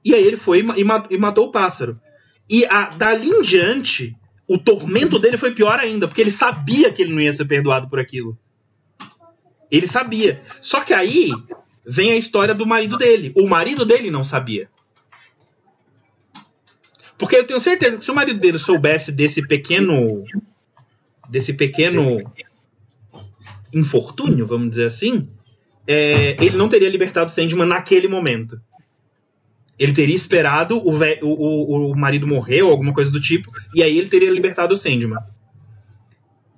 E aí ele foi e, e matou o pássaro. E a, dali em diante, o tormento dele foi pior ainda, porque ele sabia que ele não ia ser perdoado por aquilo. Ele sabia. Só que aí vem a história do marido dele. O marido dele não sabia. Porque eu tenho certeza que se o marido dele soubesse desse pequeno. desse pequeno infortúnio, vamos dizer assim, é, ele não teria libertado Sandman naquele momento. Ele teria esperado o, o, o, marido morrer ou alguma coisa do tipo, e aí ele teria libertado o Sandman.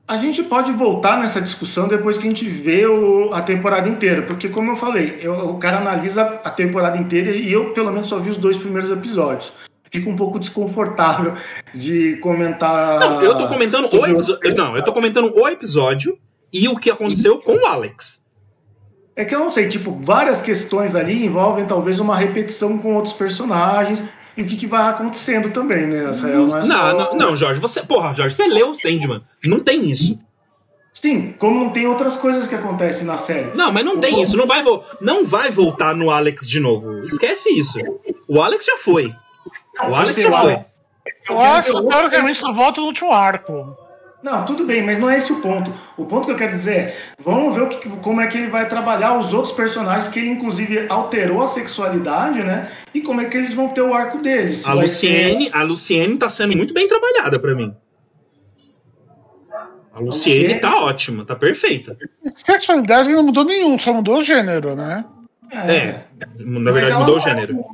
A gente pode voltar nessa discussão depois que a gente vê o, a temporada inteira, porque como eu falei, eu, o cara analisa a temporada inteira e eu pelo menos só vi os dois primeiros episódios. Fico um pouco desconfortável de comentar. Não, eu tô comentando o episódio. Não, eu tô comentando o episódio e o que aconteceu com o Alex. É que eu não sei, tipo, várias questões ali envolvem talvez uma repetição com outros personagens e o que, que vai acontecendo também, né? Essa é não, não, não, Jorge, você, porra, Jorge, você leu o Sandman. Não tem isso. Sim, como não tem outras coisas que acontecem na série. Não, mas não tem como... isso. Não vai, não vai voltar no Alex de novo. Esquece isso. O Alex já foi. O Alex já foi. Eu acho que teoricamente só volta no último arco. Não, tudo bem, mas não é esse o ponto. O ponto que eu quero dizer é, vamos ver o que, como é que ele vai trabalhar os outros personagens que ele inclusive alterou a sexualidade, né? E como é que eles vão ter o arco deles. A Luciene, ser... a Luciene tá sendo muito bem trabalhada para mim. A Luciene, Luciene tá ótima, tá perfeita. Sexualidade não mudou nenhum, só mudou o gênero, né? É, é na verdade mudou o gênero.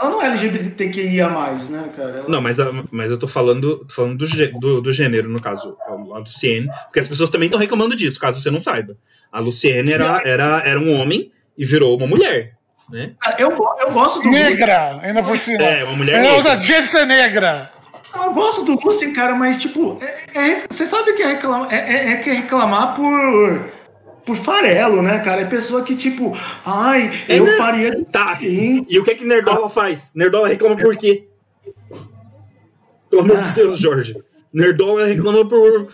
É ela não é LGBTQIA, né, cara? Ela... Não, mas, mas eu tô falando, tô falando do, do, do, gênero, no caso, a Luciene, porque as pessoas também estão reclamando disso, caso você não saiba. A Luciene era, era, era um homem e virou uma mulher. Né? Eu, eu gosto do. Negra, ainda por cima. É, uma mulher negra. Ela usa ser negra. Eu gosto do Lucien, cara, mas, tipo, é, é, você sabe que é reclamar, é, é, é reclamar por por farelo, né, cara? É pessoa que, tipo, ai, é, eu né? faria. Tá. E o que é que Nerdola faz? Nerdola reclama por quê? Pelo amor ah. de Deus, Jorge. Nerdola reclamou por.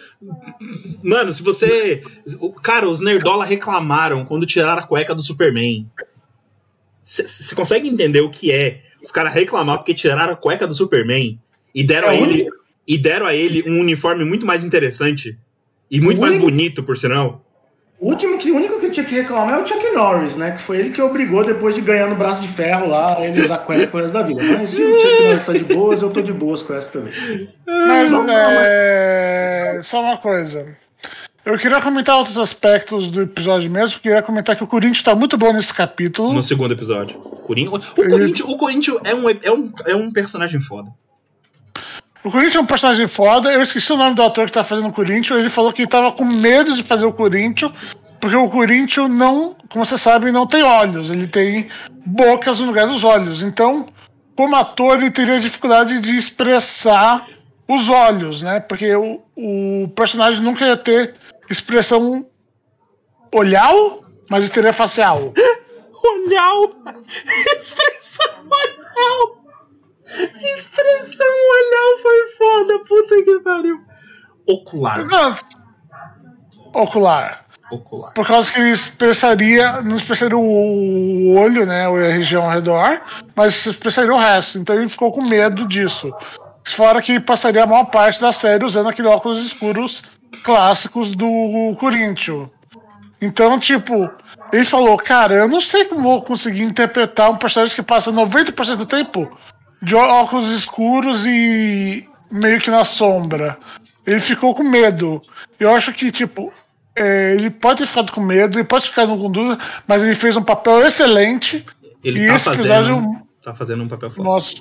Mano, se você. Cara, os Nerdola reclamaram quando tiraram a cueca do Superman. Você consegue entender o que é os caras reclamar porque tiraram a cueca do Superman e deram, é a ele, e deram a ele um uniforme muito mais interessante e muito mais bonito, por sinal? O último que, o único que tinha que reclamar é o Chuck Norris, né? Que foi ele que obrigou, depois de ganhar no braço de ferro lá, ele usar cueca coisas da vida. Mas se o Chuck Norris tá de boas, eu tô de boas com essa também. Mas, é... Só uma coisa. Eu queria comentar outros aspectos do episódio mesmo. Queria comentar que o Corinthians tá muito bom nesse capítulo. No segundo episódio. O Corinthians, o Corinthians, o Corinthians é, um, é, um, é um personagem foda. O Corinthians é um personagem foda. Eu esqueci o nome do ator que tá fazendo o Corinthians. Ele falou que ele tava com medo de fazer o Corinthians, porque o Corinthians não, como você sabe, não tem olhos. Ele tem bocas no lugar dos olhos. Então, como ator, ele teria dificuldade de expressar os olhos, né? Porque o, o personagem nunca ia ter expressão olhal, mas ele teria facial. olhal! expressão olhal! Expressão olhar foi foda, puta que pariu. Ocular. Ocular. Ocular. Por causa que ele expressaria, não expressaria o olho, né, a região ao redor, mas expressaria o resto. Então ele ficou com medo disso. Fora que passaria a maior parte da série usando aquele óculos escuros clássicos do Corinthians. Então, tipo, ele falou, cara, eu não sei como vou conseguir interpretar um personagem que passa 90% do tempo de óculos escuros e meio que na sombra. Ele ficou com medo. Eu acho que, tipo, é, ele pode ter ficado com medo, ele pode ficar com dúvida, mas ele fez um papel excelente. Ele e tá esse fazendo, episódio. Tá fazendo um papel foda. Nossa,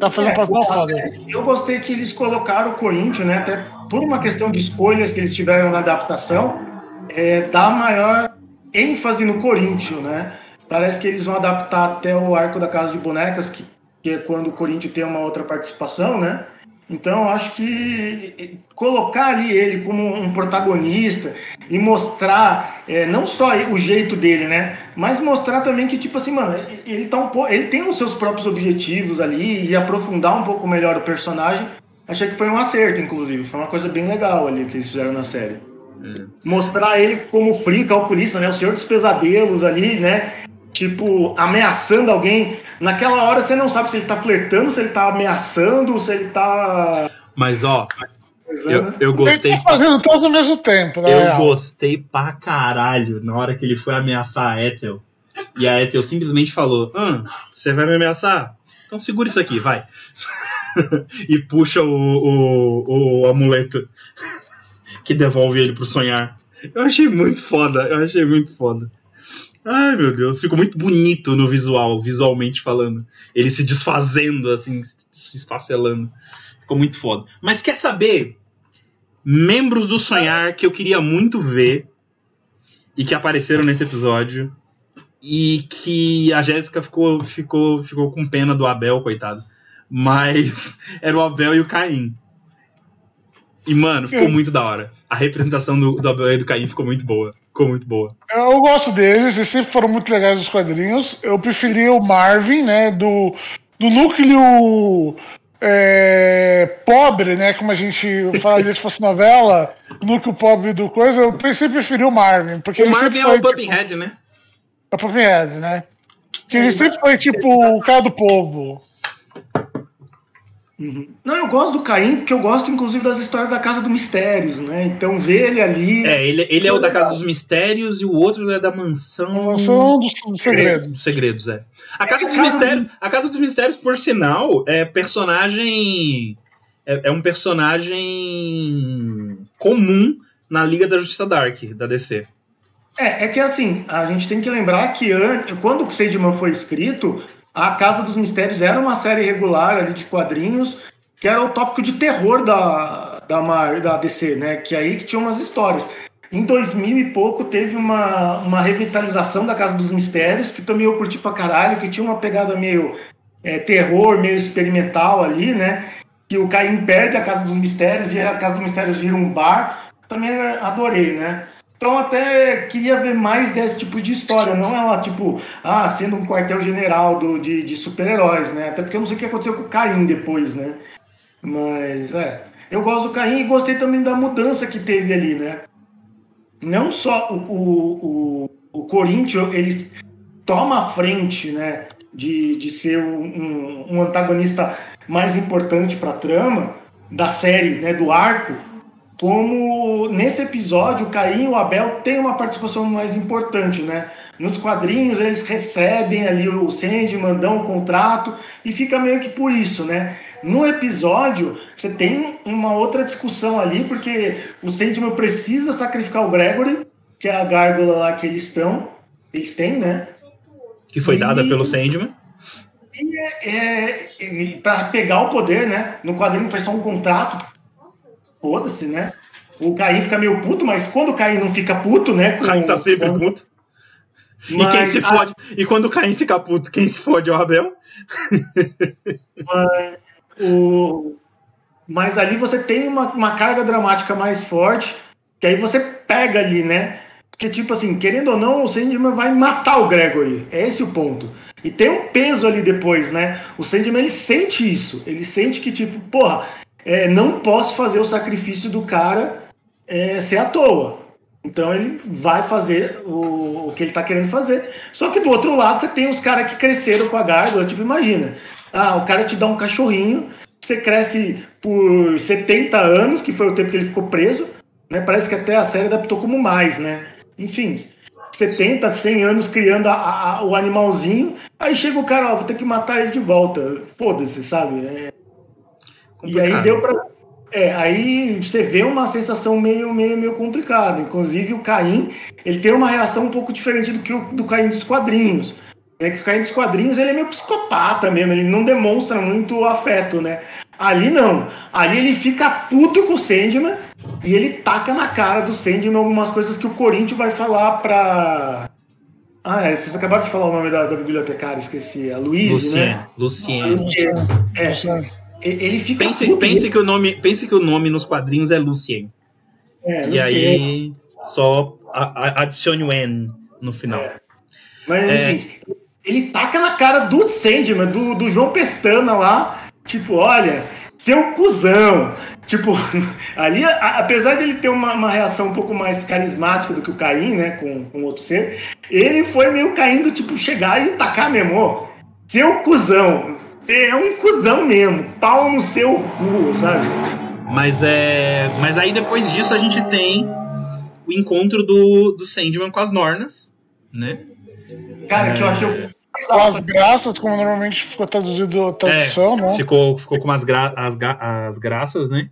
tá fazendo é, um papel foda. Eu gostei que eles colocaram o Corinthians, né? Até por uma questão de escolhas que eles tiveram na adaptação, é, dá maior ênfase no Corinthians, né? Parece que eles vão adaptar até o arco da Casa de Bonecas, que que é quando o Corinthians tem uma outra participação, né? Então, acho que colocar ali ele como um protagonista e mostrar é, não só o jeito dele, né? Mas mostrar também que, tipo assim, mano, ele, tá um ele tem os seus próprios objetivos ali e aprofundar um pouco melhor o personagem. Achei que foi um acerto, inclusive. Foi uma coisa bem legal ali que eles fizeram na série. É. Mostrar ele como frio, calculista, né? O senhor dos pesadelos ali, né? Tipo, ameaçando alguém. Naquela hora você não sabe se ele tá flertando, se ele tá ameaçando, se ele tá. Mas ó, coisando. eu, eu gostei. Ele tá fazendo todos ao mesmo tempo, né? Eu gostei pra caralho na hora que ele foi ameaçar a Ethel. E a Ethel simplesmente falou: ah, Você vai me ameaçar? Então segura isso aqui, vai. e puxa o, o, o amuleto que devolve ele pro sonhar. Eu achei muito foda, eu achei muito foda. Ai meu Deus, ficou muito bonito no visual, visualmente falando. Ele se desfazendo, assim, se esfacelando. Ficou muito foda. Mas quer saber? Membros do Sonhar que eu queria muito ver e que apareceram nesse episódio e que a Jéssica ficou, ficou, ficou com pena do Abel, coitado. Mas era o Abel e o Caim. E, mano, ficou muito da hora. A representação do, do Abel e do Caim ficou muito boa. Ficou muito boa. Eu gosto deles, eles sempre foram muito legais os quadrinhos. Eu preferi o Marvin, né? Do, do núcleo é, pobre, né? Como a gente falaria se fosse novela, o núcleo pobre do coisa, eu sempre preferi o Marvin. Porque O Marvin é o Pumpkinhead, né? Tipo, é o Pumpkinhead, né? Que ele sempre foi tipo o cara do povo. Não, eu gosto do Caim, porque eu gosto, inclusive, das histórias da Casa dos Mistérios, né? Então ver ele ali. É, ele, ele é o da Casa dos Mistérios e o outro é da Mansão São dos dos segredos. dos Segredos, é. A Casa É, dos a Casa Mistérios, a Casa dos Mistérios, por sinal, é personagem é, é um personagem comum na Liga da Justiça Dark da DC. É, é que assim, a gente tem que lembrar que an- quando o Sandman foi escrito, a Casa dos Mistérios era uma série regular ali de quadrinhos, que era o tópico de terror da, da, Mar- da DC, né? Que aí que tinha umas histórias. Em 2000 e pouco teve uma, uma revitalização da Casa dos Mistérios, que também eu curti pra caralho, que tinha uma pegada meio é, terror, meio experimental ali, né? Que o Caim perde a Casa dos Mistérios e a Casa dos Mistérios vira um bar. Também adorei, né? Então até queria ver mais desse tipo de história, não ela, tipo, ah, sendo um quartel-general de, de super-heróis, né? Até porque eu não sei o que aconteceu com o Caim depois, né? Mas, é. Eu gosto do Caim e gostei também da mudança que teve ali, né? Não só o, o, o, o Corinthians, ele toma a frente, né? De, de ser um- um antagonista mais importante para a trama da série, né? Do arco, como nesse episódio o Caim e o Abel têm uma participação mais importante, né? Nos quadrinhos eles recebem ali o Sandman, dão o contrato e fica meio que por isso, né? No episódio você tem uma outra discussão ali porque o Sandman precisa sacrificar o Gregory, que é a gárgula lá que eles estão, eles têm, né? Que foi dada E- pelo Sandman. E é, é, para pegar o poder, né? No quadrinho foi só um contrato. Foda-se, né? O Caim fica meio puto, mas quando o Caim não fica puto, né? O Caim tá sempre com- puto. E Mas quem se a- fode? E quando o Caim fica puto, quem se fode é o Abel? mas o- mas ali você tem uma, uma carga dramática mais forte, que aí você pega ali, né? Porque, tipo assim, querendo ou não, o Sandman vai matar o Gregory. É esse o ponto. E tem um peso ali depois, né? O Sandman, ele sente isso. Ele sente que, tipo, porra, é, não posso fazer o sacrifício do cara é, ser à toa. Então ele vai fazer o, o que ele tá querendo fazer. Só que do outro lado você tem os caras que cresceram com a gárgula. Tipo, imagina. Ah, o cara te dá um cachorrinho, você cresce por 70 anos, que foi o tempo que ele ficou preso. Né? Parece que até a série adaptou como mais, né? Enfim, 70, 100 anos criando a- a- o animalzinho. Aí chega o cara, ó, vou ter que matar ele de volta. Foda-se, sabe? É, e aí Complicado. deu pra. É, aí você vê uma sensação meio, meio, meio complicada. Inclusive o Caim, ele tem uma reação um pouco diferente do que o do Caim dos quadrinhos. É que o Caim dos quadrinhos ele é meio psicopata mesmo, ele não demonstra muito afeto, né? Ali não. Ali ele fica puto com o Sandman e ele taca na cara do Sandman algumas coisas que o Corinthians vai falar pra. Ah, é, vocês acabaram de falar o nome da, da bibliotecária, esqueci. A Luiz, né? Lucien. Lucien. É, e- ele fica Pense, pense, que o nome, pense que o nome nos quadrinhos é Lucien. É, E aí só a- a- adicione o N no final. Mas É. ele taca na cara do Sandman, do, do João Pestana lá, tipo, olha, seu cuzão, Tipo, ali, a- apesar de ele ter uma, uma reação um pouco mais carismática do que o Caim, né, com, com outro ser, ele foi meio caindo, tipo, chegar e tacar mesmo, ó, seu cuzão, você é um cuzão mesmo, pau no seu cu, sabe? Mas é. Mas aí depois disso a gente tem o encontro do, do Sandman com as Nornas, né? Cara, que eu achei... Com as graças, como normalmente ficou traduzido a tradução, né? Ficou, ficou com as, gra as, as graças, né?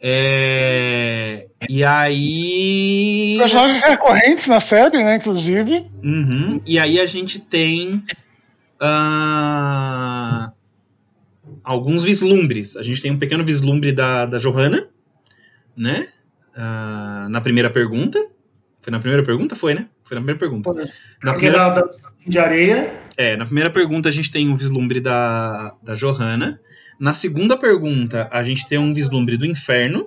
É, e aí. Personagens recorrentes na série, né, inclusive. Uhum, e aí a gente tem. Ah, alguns vislumbres. A gente tem um pequeno vislumbre da, da Johanna, né? Ah, na primeira pergunta. Foi na primeira pergunta? Foi, né? Foi na primeira pergunta. Na Porque primeira, da, da- de areia, é, na primeira pergunta a gente tem um vislumbre da, da Johanna. Na segunda pergunta, a gente tem um vislumbre do inferno.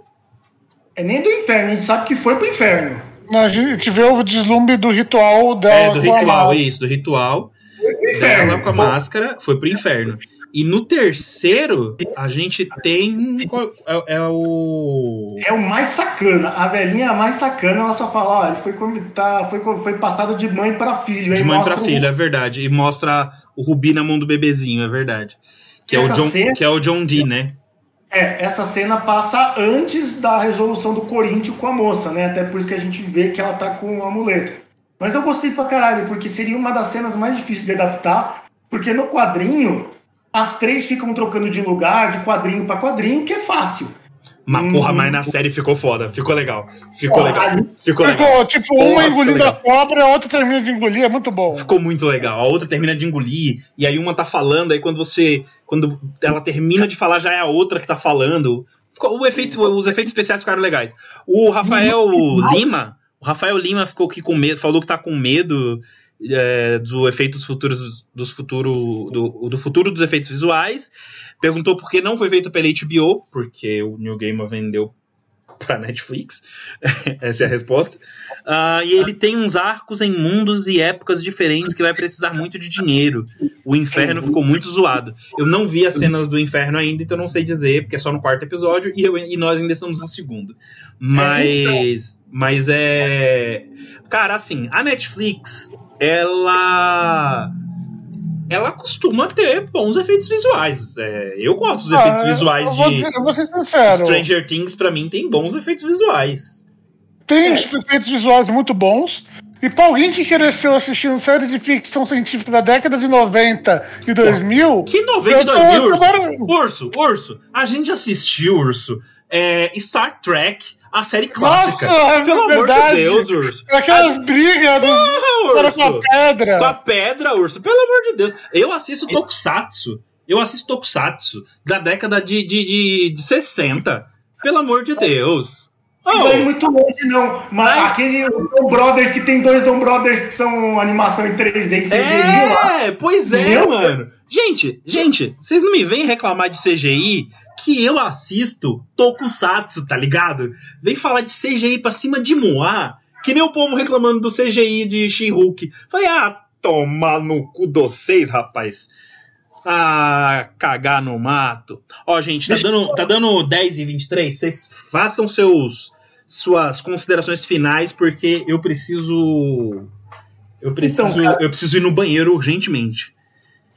é nem do inferno, a gente sabe que foi pro inferno. A gente vê o deslumbre do ritual dela É, do ritual, isso, do ritual inferno. dela com a máscara, foi pro inferno. E no terceiro, a gente tem. É, é o. É o mais sacana. A velhinha é mais sacana, ela só fala, ó, ele foi, tá, foi, foi passado de mãe pra filho. De mãe mostra pra o- filho, é verdade. E mostra o Rubi na mão do bebezinho, é verdade. Que é, o John, cena- que é o John Dee, né? É, essa cena passa antes da resolução do Corinthians com a moça, né? Até por isso que a gente vê que ela tá com o amuleto. Mas eu gostei pra caralho, porque seria uma das cenas mais difíceis de adaptar, porque no quadrinho, as três ficam trocando de lugar, de quadrinho pra quadrinho, que é fácil. Mas, Hum. porra, mas na série ficou foda. Ficou legal. Ficou Porra, legal. Ficou legal. Ficou, tipo, Porra, uma ficou engolindo a cobra, a outra termina de engolir, é muito bom. Ficou muito legal. A outra termina de engolir, e aí uma tá falando, aí quando você. Quando ela termina de falar, já é a outra que tá falando. Ficou- o efeito, os efeitos especiais ficaram legais. O Rafael Lima. Rafael Lima ficou aqui com medo, falou que tá com medo é, do efeitos futuros dos futuro do, do futuro dos efeitos visuais. Perguntou por que não foi feito pela HBO, porque o New Gamer vendeu pra Netflix. Essa é a resposta. Ah, e ele tem uns arcos em mundos e épocas diferentes que vai precisar muito de dinheiro. O inferno ficou muito zoado. Eu não vi as cenas do inferno ainda, então não sei dizer, porque é só no quarto episódio e, eu- e nós ainda estamos no segundo. Mas. Mas é. Cara, assim, a Netflix, ela. Ela costuma ter bons efeitos visuais. É, eu gosto dos Ah, efeitos eu- visuais eu vou de. dizer- eu vou ser sincero. Stranger Things, pra mim, tem bons efeitos visuais. Tem efeitos visuais muito bons. E pra alguém que cresceu assistindo série de ficção científica da década de 90 e 2000. Que 92 eu tô- mil, urso? agora- Urso, urso. A gente assistiu, urso, é, Star Trek, a série clássica. Nossa, é Pelo amor verdade. de Deus, urso. Aquelas brigas do Porra, cara com a urso. pedra. Com a pedra, urso. Pelo amor de Deus. Eu assisto Tokusatsu. Eu assisto Tokusatsu da década de, de, de, de 60. Pelo amor de Deus. Não vai Oh, muito longe, não. Mas Ai. aquele Dom Brothers que tem dois Dom Brothers que são animação em 3D e CGI lá. é, pois é, Entendeu? mano. Gente, gente, vocês não me vêm reclamar de CGI que eu assisto Tokusatsu, tá ligado? Vem falar de CGI pra cima de Moá, que nem o povo reclamando do CGI de She-Hulk. Falei, ah, tomar no cu de vocês, rapaz. Ah, cagar no mato. Ó, gente, tá dando, tá dando 10 e 23. Vocês façam seus suas considerações finais, porque eu preciso. Eu preciso, Então, cara- eu preciso ir no banheiro urgentemente.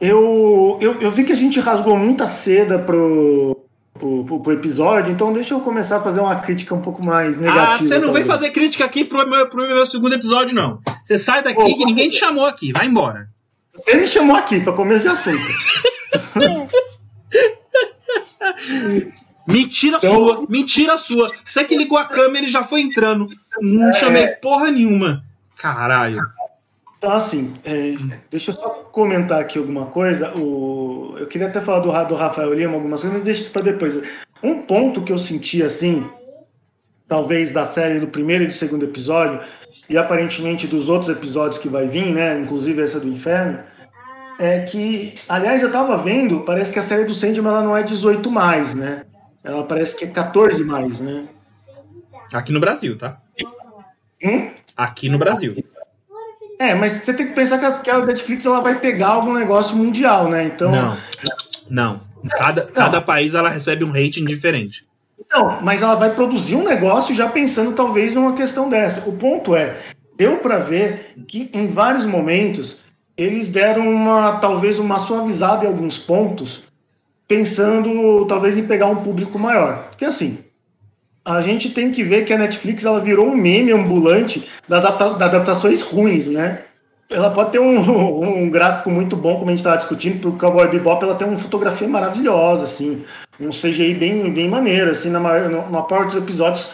Eu, eu, eu vi que a gente rasgou muita seda pro, pro, pro- pro episódio, então deixa eu começar a fazer uma crítica um pouco mais negativa. Ah, você não vem fazer crítica aqui pro meu, pro meu segundo episódio, não. Você sai daqui que ninguém te chamou aqui. Vai embora. Você me chamou aqui para começo de assunto. Mentira Então- sua, mentira sua. Você que ligou a câmera e já foi entrando. Não chamei porra nenhuma. Caralho. Então, assim, é, deixa eu só comentar aqui alguma coisa. O, eu queria até falar do, do Rafael Lima, algumas coisas, mas deixa isso para depois. Um ponto que eu senti, assim, talvez da série do primeiro e do segundo episódio, e aparentemente dos outros episódios que vai vir, né, inclusive essa do Inferno, é que, aliás, eu tava vendo, parece que a série do Sandman ela não é 18 mais, né? Ela parece que é 14 mais, né? Aqui no Brasil, tá? Hum? Aqui no Brasil. É, mas você tem que pensar que a, que a Netflix ela vai pegar algum negócio mundial, né? Então, Não. Não. Cada, cada país ela recebe um rating diferente. Então, mas ela vai produzir um negócio já pensando talvez numa questão dessa. O ponto é, deu para ver que em vários momentos eles deram uma talvez uma suavizada em alguns pontos, pensando talvez em pegar um público maior. Porque assim, a gente tem que ver que a Netflix ela virou um meme ambulante das, adapta das adaptações ruins, né? Ela pode ter um, um gráfico muito bom, como a gente estava discutindo, porque o Cowboy Bebop ela tem uma fotografia maravilhosa, assim, um CGI bem, bem maneiro, assim, na maior, na maior dos episódios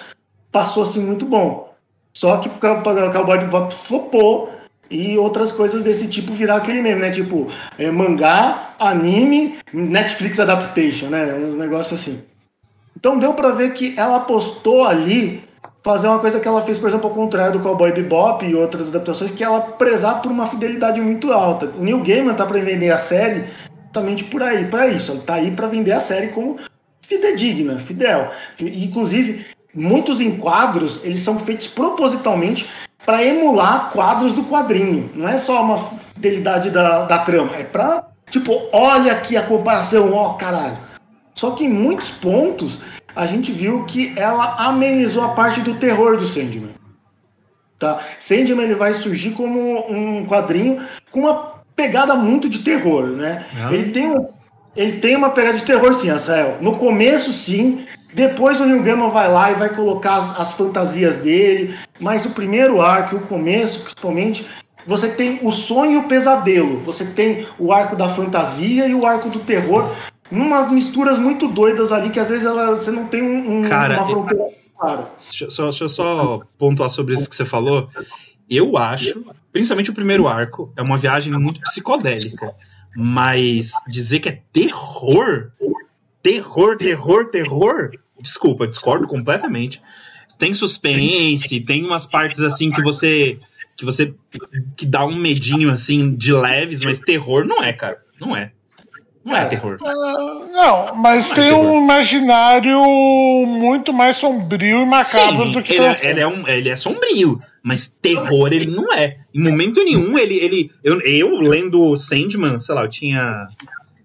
passou assim muito bom. Só que o Cowboy Bebop flopou e outras coisas desse tipo virar aquele meme, né? Tipo, é, mangá, anime, Netflix adaptation, né? Uns negócios assim. Então deu para ver que ela apostou ali fazer uma coisa que ela fez, por exemplo, ao contrário do Cowboy Bebop e outras adaptações, que é ela prezar por uma fidelidade muito alta. O Neil Gaiman tá para vender a série justamente por aí, para isso. Ele tá aí para vender a série como fidedigna, fidel. Inclusive, muitos enquadros, eles são feitos propositalmente para emular quadros do quadrinho. Não é só uma fidelidade da, da trama, é para tipo, olha aqui a comparação, ó, caralho. Só que em muitos pontos a gente viu que ela amenizou a parte do terror do Sandman. Tá? Sandman ele vai surgir como um quadrinho com uma pegada muito de terror, né? É. Ele tem um, ele tem uma pegada de terror sim, Israel. No começo sim, depois o Neil Gaiman vai lá e vai colocar as, as fantasias dele, mas o primeiro arco, o começo principalmente, você tem o sonho e o pesadelo. Você tem o arco da fantasia e o arco do terror umas misturas muito doidas ali que às vezes ela, você não tem um, Cara, uma fronteira clara. Deixa, só, deixa eu só pontuar sobre isso que você falou. Eu acho, principalmente o primeiro arco, é uma viagem muito psicodélica. Mas dizer que é terror, terror, terror, terror, desculpa, discordo completamente. Tem suspense, tem umas partes assim que você que você que dá um medinho assim de leves, mas terror não é, cara. Não é. Não é, é terror. Uh, não, mas não é tem é um imaginário muito mais sombrio e macabro Sim, do que ele, é, ele, é um, ele é sombrio, mas terror ele não é. Em momento nenhum ele. ele eu, eu lendo Sandman, sei lá, eu tinha.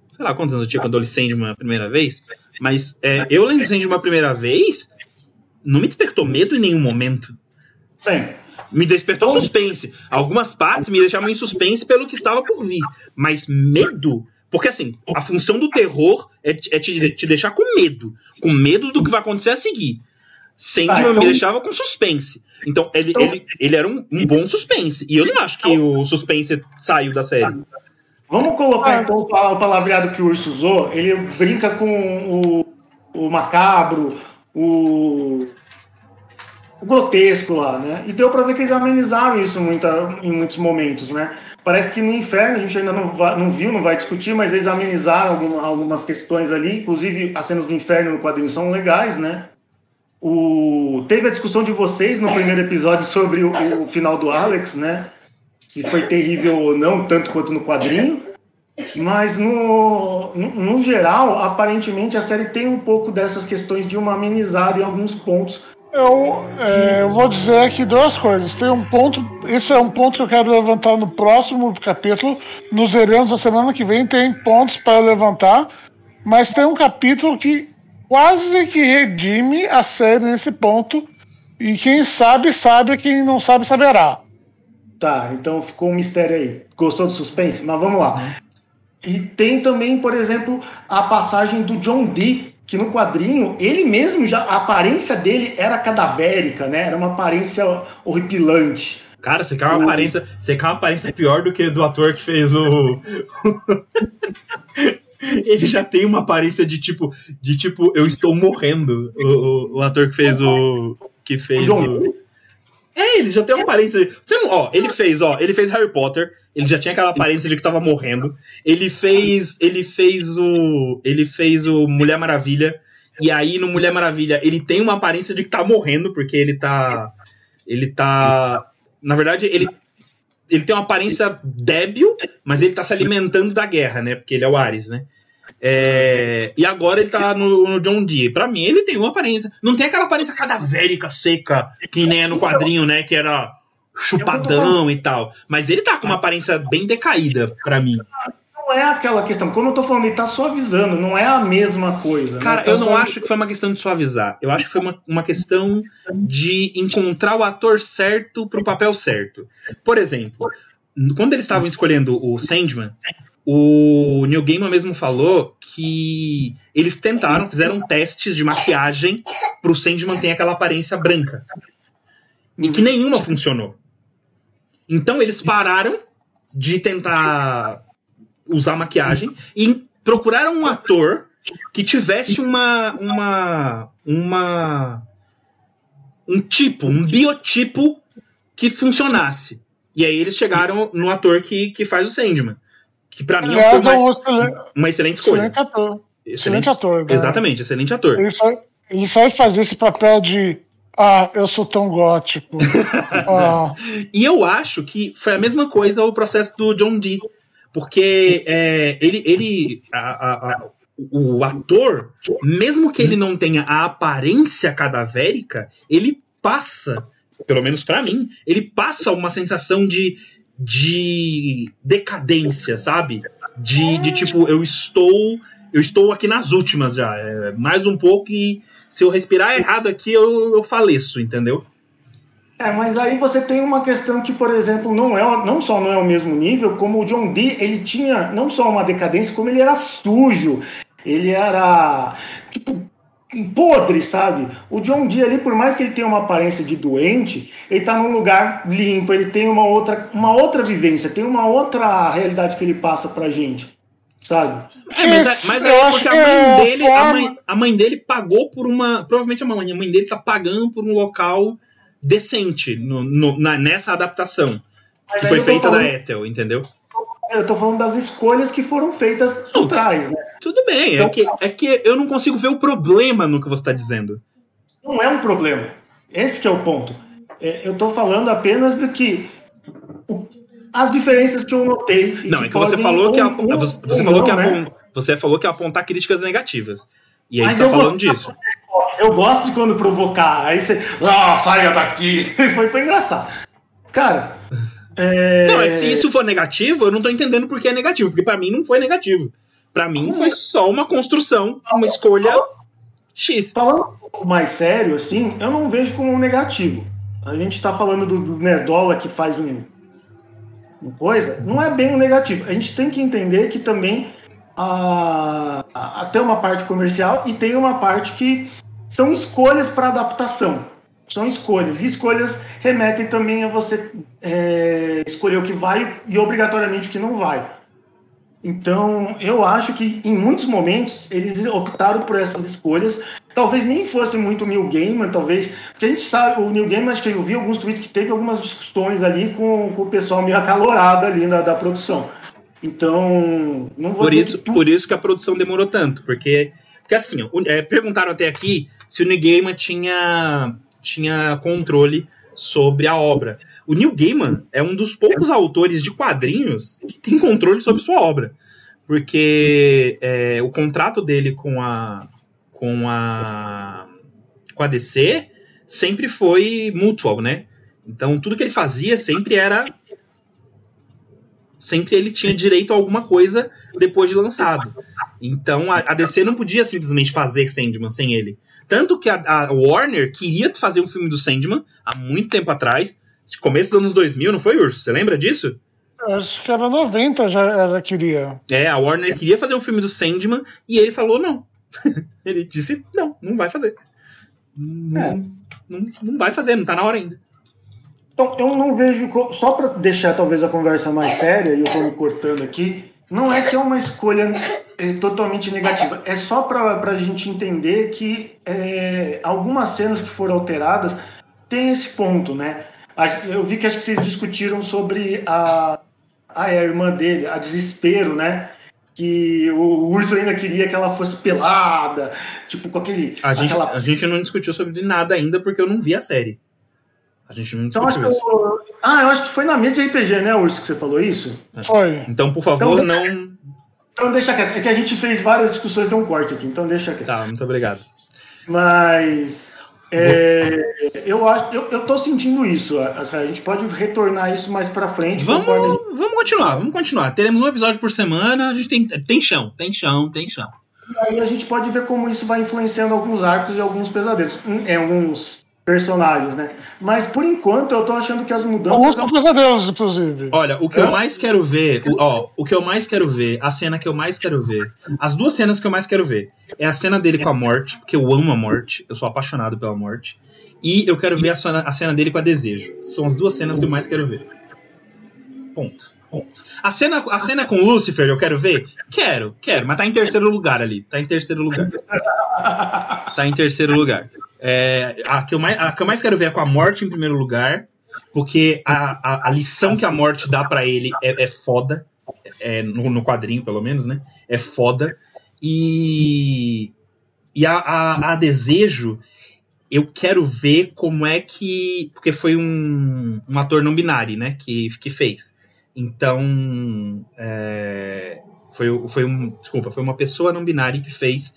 Sei lá quantos anos eu tinha quando eu li Sandman a primeira vez. Mas é, eu lendo Sandman a primeira vez, não me despertou medo em nenhum momento. Sim. Me despertou suspense. Algumas partes me deixavam em suspense pelo que estava por vir. Mas medo porque, assim, a função do terror é, é te, te, deixar com medo. Com medo do que vai acontecer a seguir. Sandman ah, então... me deixava com suspense. Então, ele, então... ele, ele era um, um, bom suspense. E eu não acho que o suspense saiu da série. Vamos colocar, então, o palavreado que o Urso usou. Ele brinca com o, o macabro, o grotesco lá, né? E deu pra ver que eles amenizaram isso muita, em muitos momentos, né? Parece que no inferno, a gente ainda não, vai, não viu, não vai discutir, mas eles amenizaram alguma, algumas questões ali. Inclusive, as cenas do inferno no quadrinho são legais, né? O... Teve a discussão de vocês no primeiro episódio sobre o, o final do Alex, né? Se foi terrível ou não, tanto quanto no quadrinho. Mas no, no, no, geral, aparentemente a série tem um pouco dessas questões de uma amenizada em alguns pontos eu, é, eu vou dizer aqui duas coisas. Tem um ponto, esse é um ponto que eu quero levantar no próximo capítulo. Nos veremos da semana que vem. Tem pontos para levantar, mas tem um capítulo que quase que redime a série nesse ponto. E quem sabe, sabe, quem não sabe, saberá. Tá, então ficou um mistério aí. Gostou do suspense? Mas vamos lá. E tem também, por exemplo, a passagem do John Dee que no quadrinho ele mesmo já a aparência dele era cadavérica, né? Era uma aparência horripilante. Cara, você quer uma aparência, você quer uma aparência pior do que do ator que fez o Ele já tem uma aparência de tipo, de tipo, eu estou morrendo. O, o, o ator que fez o que fez o é, ele já tem uma aparência. De... Você não, ó, ele fez, ó, ele fez Harry Potter, ele já tinha aquela aparência de que tava morrendo. Ele fez, ele fez o, ele fez o Mulher Maravilha. E aí no Mulher Maravilha, ele tem uma aparência de que tá morrendo, porque ele tá ele tá, na verdade, ele ele tem uma aparência débil, mas ele tá se alimentando da guerra, né? Porque ele é o Ares, né? É, e agora ele tá no, no, John Dee. Pra mim, ele tem uma aparência. Não tem aquela aparência cadavérica, seca, que nem é no quadrinho, né? Que era chupadão e tal. Mas ele tá com uma aparência bem decaída, pra mim. Não é aquela questão. Como eu tô falando, ele tá suavizando, não é a mesma coisa. né? Cara, Tá eu não acho que foi uma questão de suavizar. Eu acho que foi uma, uma questão de encontrar o ator certo pro papel certo. Por exemplo, quando eles estavam escolhendo o Sandman, o Neil Gaiman mesmo falou que eles tentaram, fizeram testes de maquiagem pro Sandman ter aquela aparência branca. E que nenhuma funcionou. Então eles pararam de tentar usar maquiagem e procuraram um ator que tivesse uma uma uma um tipo, um biotipo que funcionasse. E aí eles chegaram no ator que, que faz o Sandman, que pra mim é uma, um excelente, uma excelente escolha. excelente ator. Excelente ator, né? Exatamente, excelente ator. Ele sabe, ele sabe fazer esse papel de. Ah, eu sou tão gótico. ah, E eu acho que foi a mesma coisa o processo do John Dee. Porque é, ele, ele a- a- a- o ator, mesmo que ele não tenha a aparência cadavérica, ele passa, pelo menos pra mim, ele passa uma sensação de, de decadência, sabe? De, de tipo, eu estou eu estou aqui nas últimas já. É, mais um pouco e se eu respirar errado aqui, eu, eu faleço, entendeu? É, mas aí você tem uma questão que, por exemplo, não, é, não só não é o mesmo nível, como o John Dee, ele tinha não só uma decadência, como ele era sujo, ele era, tipo, podre, sabe? O John Dee ali, por mais que ele tenha uma aparência de doente, ele tá num lugar limpo, ele tem uma outra, uma outra vivência, tem uma outra realidade que ele passa pra gente, sabe? É, mas, é, mas Eu é porque a mãe é dele, a mãe, a mãe dele pagou por uma. Provavelmente a mãe, a mãe dele tá pagando por um local decente no, no- na- nessa adaptação. Mas Que aí foi feita da falando- Ethel, entendeu? Eu tô falando das escolhas que foram feitas por trás, né? Tudo bem, é que, é que eu não consigo ver o problema no que você tá dizendo. Não é um problema. Esse que é o ponto. É, eu tô falando apenas do que o- as diferenças que eu notei. Não, é que você falou que, a, você, você falou não, que né? apon- você falou que ia apontar críticas negativas. E aí Mas você tá falando disso. Eu gosto de quando provocar. Aí você. Ah, saia daqui! foi, foi engraçado. Cara. É... Não, é que se isso for negativo, eu não tô entendendo por que é negativo, porque pra mim não foi negativo. Pra mim foi só uma construção, uma escolha X. Falando um pouco mais sério, assim, eu não vejo como um negativo. A gente tá falando do, do Nerdola que faz um, uma coisa, não é bem um negativo. A gente tem que entender que também a, a, tem uma parte comercial e tem uma parte que são escolhas para adaptação. São escolhas. E escolhas remetem também a você é, escolher o que vai e obrigatoriamente o que não vai. Então, eu acho que em muitos momentos eles optaram por essas escolhas. Talvez nem fosse muito o Neil Gaiman, talvez. Porque a gente sabe, o Neil Gaiman, acho que eu vi alguns tweets que teve algumas discussões ali com, com o pessoal meio acalorado ali da, da produção. Então, não vou Por dizer isso, tudo- por isso que a produção demorou tanto, porque, porque assim, ó, é, perguntaram até aqui se o Neil Gaiman tinha, tinha controle sobre a obra. O Neil Gaiman é um dos poucos autores de quadrinhos que tem controle sobre sua obra, porque é, o contrato dele com a com a com a DC sempre foi mutual, né? Então tudo que ele fazia sempre era sempre ele tinha direito a alguma coisa depois de lançado. Então a, a DC não podia simplesmente fazer Sandman sem ele. Tanto que a, a Warner queria fazer um filme do Sandman há muito tempo atrás, começo dos anos 2000, não foi, Urso? Você lembra disso? acho que era 90 já, já queria. É, a Warner queria fazer um filme do Sandman e ele falou não. ele disse não, não vai fazer. Não, É. não, não vai fazer, não tá na hora ainda. Então, eu não vejo. Só para deixar talvez a conversa mais séria, e eu tô me cortando aqui, não é que é uma escolha é, totalmente negativa. É só para a gente entender que é, algumas cenas que foram alteradas tem esse ponto, né? Eu vi que acho que vocês discutiram sobre a, a irmã dele, a desespero, né? Que o urso ainda queria que ela fosse pelada, tipo, com aquele. A gente, aquela a gente não discutiu sobre nada ainda porque eu não vi a série. A gente não Então, acho isso. eu, ah, eu acho que foi na mesa de RPG, né, Urso, que você falou isso? Foi. Então, por favor, Então, não. Então deixa quieto. É que a gente fez várias discussões, deu um corte aqui, então deixa quieto. Tá, muito obrigado. Mas É, eu acho, eu, eu tô sentindo isso. A, a gente pode retornar isso mais pra frente. Vamos, gente- vamos continuar, vamos continuar. Teremos um episódio por semana, a gente tem, tem chão, tem chão, tem chão. Aí a gente pode ver como isso vai influenciando alguns arcos e alguns pesadelos. Hum, É, alguns personagens, né? Mas por enquanto eu tô achando que as Alguns mudanças. são pesadelos, inclusive. Olha, o que eu mais quero ver, o- ó, o que eu mais quero ver, a cena que eu mais quero ver, as duas cenas que eu mais quero ver, é a cena dele com a morte, porque eu amo a morte, eu sou apaixonado pela morte, e eu quero ver a cena, a cena dele com a desejo. São as duas cenas que eu mais quero ver. Ponto. A cena, a cena com o Lucifer eu quero ver? Quero, quero, mas tá em terceiro lugar ali. Tá em terceiro lugar. Tá em terceiro lugar. É, a, que eu mais, a que eu mais quero ver é com a morte em primeiro lugar, porque a, a, a lição que a morte dá pra ele é, é foda. É, no, no quadrinho, pelo menos, né? É foda. E, e a, a, a desejo, eu quero ver como é que. Porque foi um, um ator não binário, né? Que, que fez. Então. é, foi, foi um. Desculpa, foi uma pessoa não binária que fez.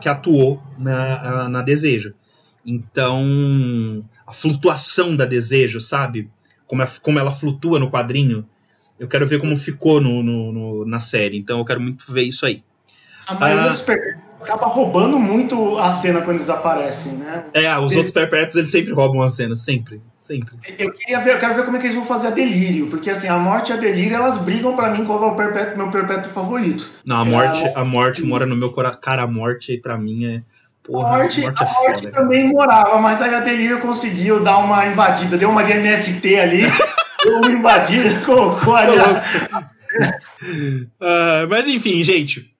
Que atuou na, na Desejo. Então. A flutuação da Desejo, sabe? Como, é- como ela flutua no quadrinho. Eu quero ver como ficou no, no- no- na série. Então eu quero muito ver isso aí. A maioria Ah. dos per- acaba roubando muito a cena quando eles aparecem, né? É, os Esse- outros perpétuos eles sempre roubam as cenas. Sempre. Sempre. Eu queria ver, eu quero ver como é que eles vão fazer a delírio, porque assim, a morte e a delírio, elas brigam pra mim qual é o perpétuo, meu perpétuo favorito. Não, a É, morte, a a morte mora no meu coração. Cara, a morte pra mim é. Porra, a a morte é a cara. também morava, mas aí a delírio conseguiu dar uma invadida, deu uma de MST ali, deu uma invadida, colocou ali. a- Ah, mas enfim, gente.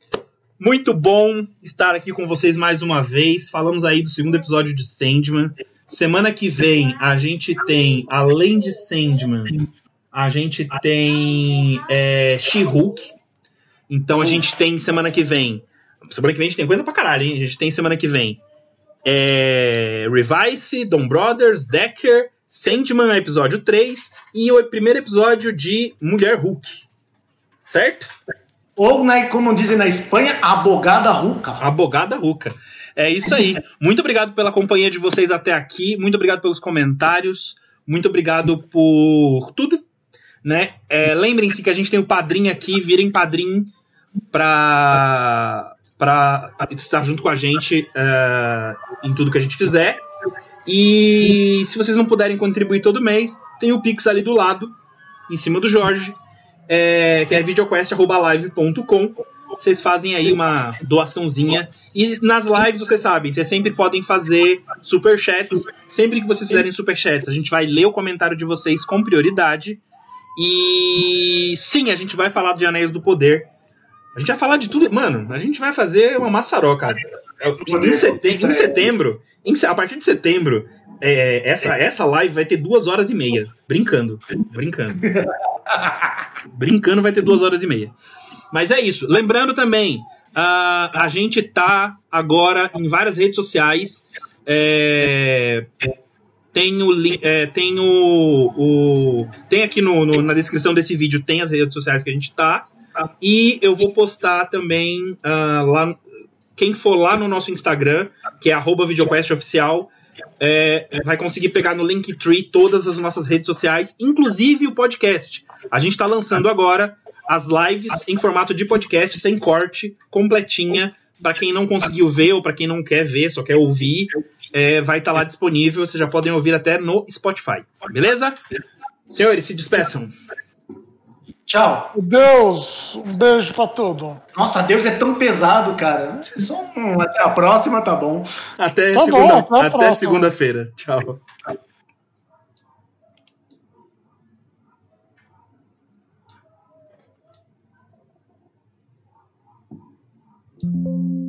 Muito bom estar aqui com vocês mais uma vez. Falamos aí do segundo episódio de Sandman. Semana que vem a gente tem, além de Sandman, a gente tem é, She-Hulk. Então a gente tem semana que vem. Semana que vem a gente tem coisa pra caralho, hein? A gente tem semana que vem é, Revice, Don Brothers, Decker, Sandman, episódio 3, e o primeiro episódio de Mulher Hulk. Certo? Ou, né, como dizem na Espanha, abogada ruca. Abogada Ruca. É isso aí. Muito obrigado pela companhia de vocês até aqui. Muito obrigado pelos comentários. Muito obrigado por tudo. Né? É, Lembrem-se que a gente tem o padrinho aqui. Virem padrinho pra, pra estar junto com a gente é, em tudo que a gente fizer. E se vocês não puderem contribuir todo mês, tem o Pix ali do lado, em cima do Jorge, é, que é videoquest.live.com. Vocês fazem aí uma doaçãozinha. E nas lives, vocês sabem, vocês sempre podem fazer superchats. Sempre que vocês fizerem superchats, a gente vai ler o comentário de vocês com prioridade. E sim, a gente vai falar de Anéis do Poder. A gente vai falar de tudo. Mano, a gente vai fazer uma maçaroca. Em, setem- em setembro, em a partir de setembro, é, essa, essa live vai ter duas horas e meia. Brincando. Brincando. Brincando vai ter duas horas e meia. Mas é isso. Lembrando também, ah, a gente tá agora em várias redes sociais. É, tem o, é, tem o, o- tem aqui no, no- na descrição desse vídeo tem as redes sociais que a gente tá e eu vou postar também ah, lá quem for lá no nosso Instagram que é arroba videoquest oficial é, vai conseguir pegar no Linktree todas as nossas redes sociais inclusive o podcast a gente está lançando agora as lives em formato de podcast sem corte completinha para quem não conseguiu ver ou para quem não quer ver só quer ouvir é, vai estar lá disponível. Vocês já podem ouvir até no Spotify. Beleza? Senhores, se despeçam. Tchau. Deus, um beijo pra todo. Nossa, Deus é tão pesado, cara. Só um, até a próxima, tá bom. Até Tá segunda, bom, até até segunda-feira. Tchau. Thank